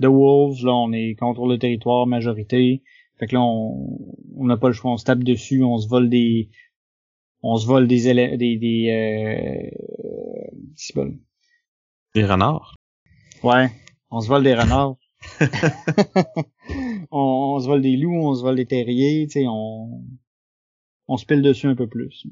The Wolves, là, on est contre le territoire, majorité. Fait que là, on n'a pas le choix, on se tape dessus, on se vole des... On se vole des élèves, des... des euh, des renards? Ouais, on se vole des renards. on, se vole des loups, on se vole des terriers, tu sais, on, on se pile dessus un peu plus.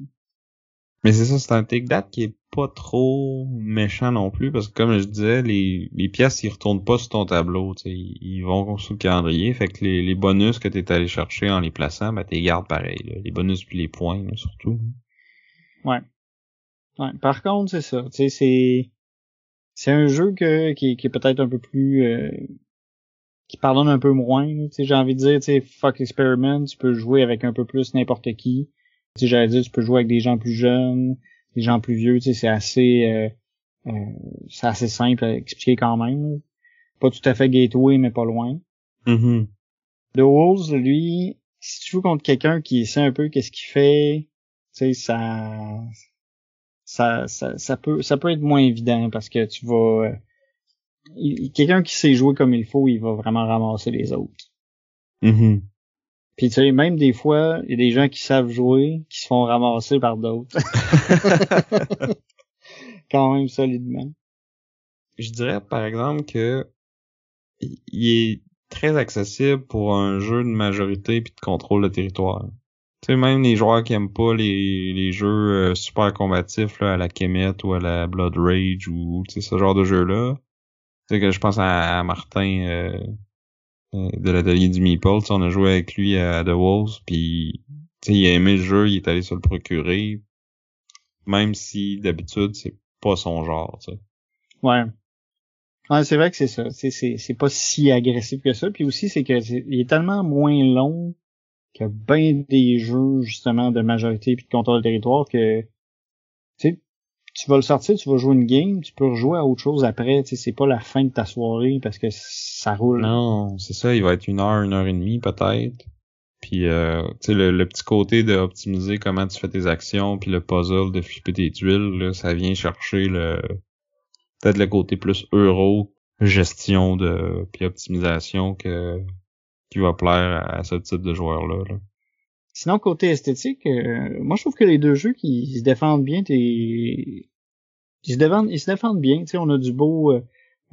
Mais c'est ça, c'est un take that qui est pas trop méchant non plus, parce que comme je disais, les, les pièces, ils retournent pas sur ton tableau, tu sais, ils vont sur le calendrier, fait que les, les bonus que t'es allé chercher en les plaçant, ben t'es gardes pareil, les bonus puis les points, surtout. Ouais. Ouais. Par contre, c'est ça, tu sais, c'est, c'est un jeu que, qui, qui est peut-être un peu plus, euh, qui pardonne un peu moins. J'ai envie de dire, tu sais, fuck experiment, tu peux jouer avec un peu plus n'importe qui. Tu j'allais dire, tu peux jouer avec des gens plus jeunes, des gens plus vieux, tu sais, c'est assez euh, euh, c'est assez simple à expliquer quand même. Pas tout à fait gateway, mais pas loin. Mm-hmm. The Wolves, lui, si tu joues contre quelqu'un qui sait un peu qu'est-ce qu'il fait, tu sais, ça, ça, ça, ça peut, ça peut être moins évident parce que tu vas, euh, quelqu'un qui sait jouer comme il faut, il va vraiment ramasser les autres. Mm Puis tu sais, même des fois, il y a des gens qui savent jouer, qui se font ramasser par d'autres. Quand même solidement. Je dirais par exemple que il est très accessible pour un jeu de majorité puis de contrôle de territoire. Tu sais, même les joueurs qui aiment pas les, les jeux euh, super combatifs là, à la Kemet ou à la Blood Rage ou ce genre de jeu-là, tu sais que je pense à, Martin euh, euh, de l'atelier du Meeple, on a joué avec lui à The Wolves, puis il a aimé le jeu, il est allé se le procurer, même si d'habitude c'est pas son genre. sais. Ouais. Ouais, c'est vrai que c'est ça. C'est, c'est, c'est pas si agressif que ça. Puis aussi, c'est que il est tellement moins long que bien des jeux justement de majorité puis de contrôle de territoire que tu sais tu vas le sortir, tu vas jouer une game, tu peux rejouer à autre chose après, tu sais, c'est pas la fin de ta soirée parce que ça roule. Non, c'est ça, il va être une heure, une heure et demie peut-être. Puis euh, tu sais, le, petit côté d'optimiser comment tu fais tes actions, puis le puzzle de flipper tes tuiles, là, ça vient chercher le peut-être le côté plus euro, gestion de puis optimisation que qui va plaire à, ce type de joueur-là. là Sinon, côté esthétique, euh, moi je trouve que les deux jeux qui se défendent bien, ils se défendent, ils se défendent bien. Tu sais, on a du beau, euh,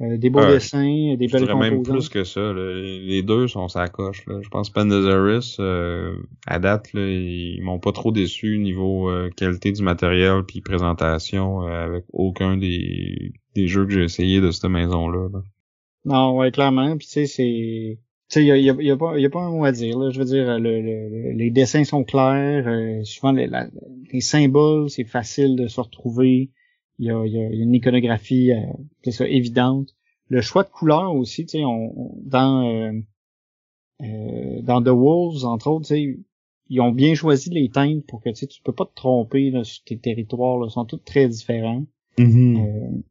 euh, des beaux dessins, des belles composantes. même plus que ça. Les deux sont sa coche. Là. Je pense que Pandasaurus, euh, à date, là, ils m'ont pas trop déçu niveau qualité du matériel puis présentation avec aucun des, des jeux que j'ai essayé de cette maison-là. Là. Non, ouais, clairement. Puis tu sais, c'est il y a, y, a, pas, y a pas un mot à dire. Là. Je veux dire, le, les dessins sont clairs. Euh, souvent, les, les symboles, c'est facile de se retrouver. Il y a, y a, une iconographie euh, ça, évidente. Le choix de couleurs aussi, tu sais, on, dans euh, euh, dans The Wolves, entre autres, tu sais, ils ont bien choisi les teintes pour que tu sais, tu peux pas te tromper là, sur tes territoires. Là, ils sont tous très différents. Mm-hmm.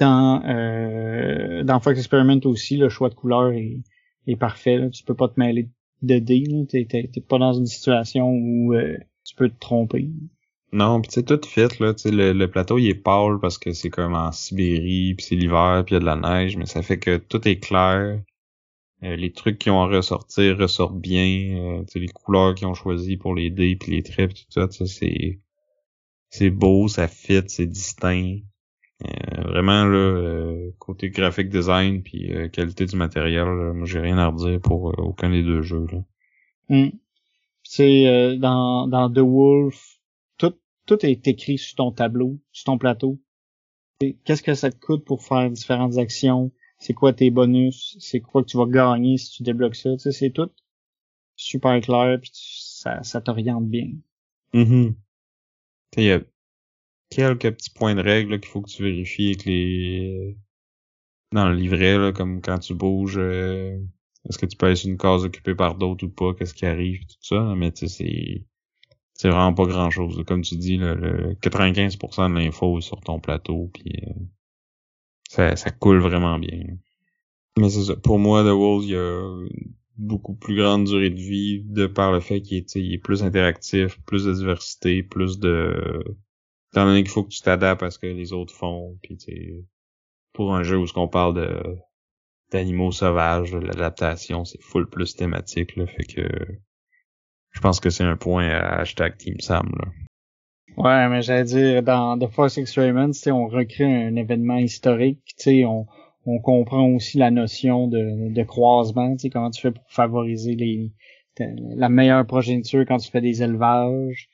dans euh, dans Fox Experiment aussi, le choix de couleur est, est parfait. Là. Tu peux pas te mêler de dés. T'es, t'es, pas dans une situation où euh, tu peux te tromper. Non, pis c'est tout fait là, tu sais le, le, plateau il est pâle parce que c'est comme en Sibérie, puis c'est l'hiver, puis il y a de la neige, mais ça fait que tout est clair. Euh, les trucs qui ont à ressortir ressortent bien, euh, les couleurs qu'ils ont choisies pour les dés puis les traits pis tout ça, c'est c'est beau, ça fit, c'est distinct. Euh, vraiment là, euh, côté graphique design puis qualité du matériel, moi j'ai rien à redire pour aucun des deux jeux là. Mm. C'est dans dans The Wolf, tout tout est écrit sur ton tableau, sur ton plateau. Qu'est-ce que ça te coûte pour faire différentes actions? c'est quoi tes bonus, c'est quoi que tu vas gagner si tu débloques ça, tu sais, c'est tout super clair puis ça, ça t'oriente bien. Mm Il y a quelques petits points de règle qu'il faut que tu vérifies avec les dans le livret là, comme quand tu bouges euh, est-ce que tu peux aller sur une case occupée par d'autres ou pas, qu'est-ce qui arrive, tout ça, mais tu sais c'est c'est vraiment pas grand chose. Comme tu dis, le 95% de l'info est sur ton plateau, puis euh, ça, ça coule vraiment bien. Mais c'est ça. Pour moi, The Wolves, il y a beaucoup plus grande durée de vie de par le fait qu'il est, est plus interactif, plus de diversité, plus de... Étant donné qu'il faut que tu t'adaptes à ce que les autres font, puis pour un jeu où ce qu'on parle de d'animaux sauvages, l'adaptation, c'est full plus thématique, là, fait que je pense que c'est un point à hashtag Team Sam, là. Ouais, mais j'allais dire, dans The Force Experiments, on recrée un événement historique, on, on comprend aussi la notion de, de croisement, comment tu fais pour favoriser les la meilleure progéniture quand tu fais des élevages.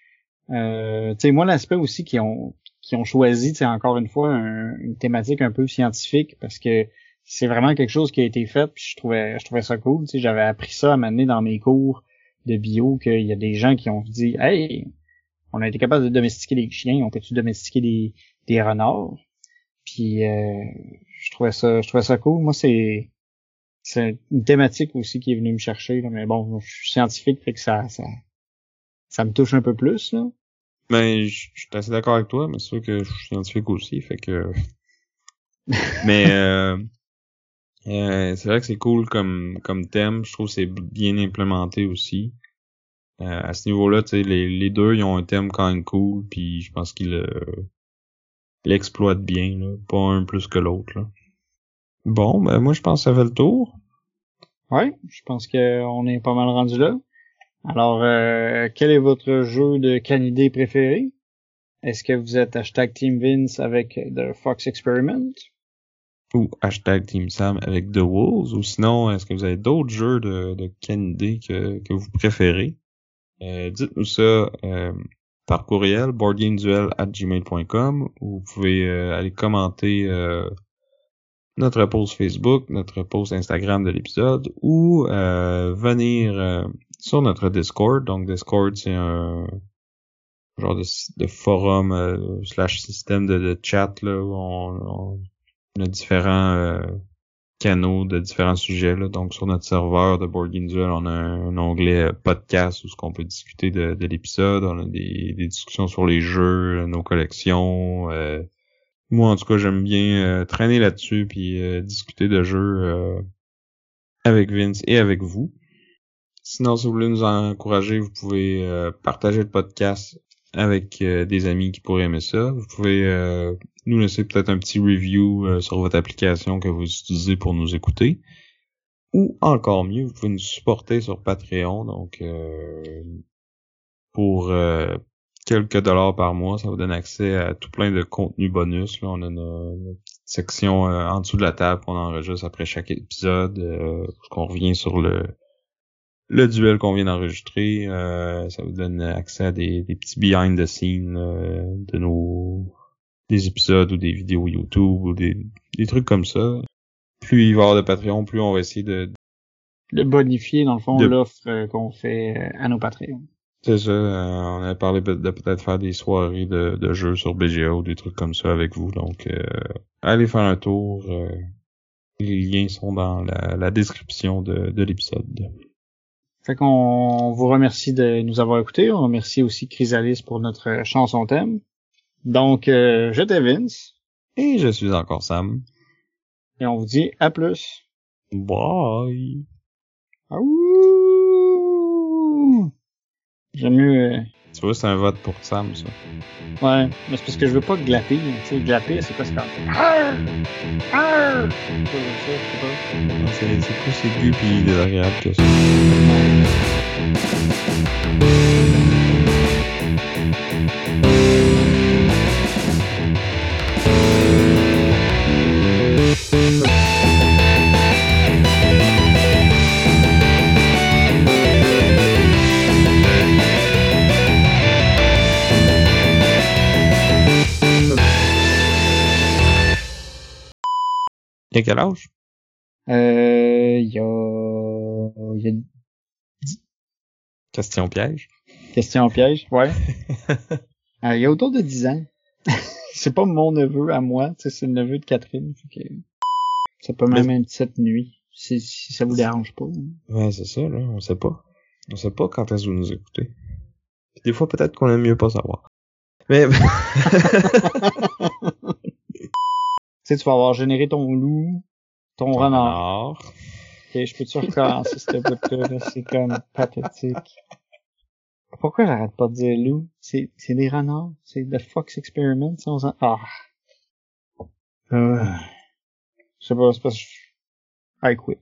Euh, moi, l'aspect aussi qu'ils ont qui ont choisi, c'est encore une fois une thématique un peu scientifique parce que c'est vraiment quelque chose qui a été fait puis je trouvais je trouvais ça cool, j'avais appris ça à m'amener dans mes cours de bio qu'il y a des gens qui ont dit "Hey, on a été capable de domestiquer des chiens, on peut-tu domestiquer des, des renards? Puis euh, je trouvais ça je trouvais ça cool. Moi, c'est c'est une thématique aussi qui est venue me chercher. Là. Mais bon, je suis scientifique, fait que ça, ça, ça me touche un peu plus. Là. Mais ben, je, suis assez d'accord avec toi, mais c'est sûr que je suis scientifique aussi, fait que. mais euh, euh, c'est vrai que c'est cool comme comme thème. Je trouve que c'est bien implémenté aussi. Euh, à ce niveau-là, tu sais, les, les deux, ils ont un thème quand même cool, puis je pense qu'ils l'exploitent bien, là, pas un plus que l'autre. Bon, ben moi je pense que ça fait le tour. Ouais, je pense qu'on est pas mal rendu là. Alors, euh, quel est votre jeu de canidé préféré? Est-ce que vous êtes hashtag Team Vince avec The Fox Experiment? Ou hashtag Team Sam avec The Wolves? Ou sinon, est-ce que vous avez d'autres jeux de, de que, vous préférez? Euh, dites-nous ça euh, par courriel boardgameduel@gmail.com ou vous pouvez aller commenter notre post Facebook, notre post Instagram de l'épisode ou venir sur notre Discord. Donc Discord c'est un genre de, forum slash système de, chat là où on, on a différents canaux de différents sujets. Là. Donc sur notre serveur de Board Duel, on a un, onglet podcast où ce qu'on peut discuter de, l'épisode. On a des, discussions sur les jeux, nos collections. Euh. moi en tout cas j'aime bien euh, traîner là-dessus puis euh, discuter de jeux avec Vince et avec vous. Sinon, si vous voulez nous encourager, vous pouvez partager le podcast avec des amis qui pourraient aimer ça. Vous pouvez nous laisser peut-être un petit review euh, sur votre application que vous utilisez pour nous écouter. Ou encore mieux, vous pouvez nous supporter sur Patreon. Donc euh, pour euh, quelques dollars par mois, ça vous donne accès à tout plein de contenus bonus. Là, on a une, section en dessous de la table qu'on enregistre après chaque épisode, qu'on revient sur le le duel qu'on vient d'enregistrer. ça vous donne accès à des, des petits behind the scenes de nos des épisodes ou des vidéos YouTube ou des, des trucs comme ça. Plus il va y avoir de Patreon, plus on va essayer de... De bonifier, dans le fond, l'offre euh, qu'on fait euh, à nos Patreons. C'est ça. Euh, on a parlé de, peut-être faire des soirées de, de, jeux sur BGA ou des trucs comme ça avec vous. Donc, allez faire un tour. les liens sont dans la, la description de, de l'épisode. Fait qu'on vous remercie de nous avoir écoutés. On remercie aussi Chrysalis pour notre chanson thème. Donc, euh, j'étais Vince. Et je suis encore Sam. Et on vous dit à plus. Bye. J'aime mieux... Euh... Tu vois, c'est un vote pour Sam, ça. Ouais, mais c'est parce que je veux pas glapper. Tu sais, glapper, c'est quoi ce. Arr! Arr! C'est plus aigu pis désagréable que ça? Il y a quel âge? Euh, il y a... Il y a... Question piège. Question piège, ouais. euh, il y a autour de 10 ans. c'est pas mon neveu à moi, c'est le neveu de Catherine. Fait que... Ça peut même être cette nuit, si, si ça vous dérange pas. hein. Ouais, c'est ça, là. On sait pas. On sait pas quand est-ce que vous nous écoutez. Puis des fois, peut-être qu'on aime mieux pas savoir. Mais... Tu sais, tu vas avoir généré ton loup, ton renard. Ok, je peux-tu recommencer cette bout-là? là? C'est comme pathétique. Pourquoi j'arrête pas de dire loup? C'est, c'est des renards. C'est The Fox Experiment. ça, on s'en- Ah. Euh, je sais pas, c'est parce que je... I quit.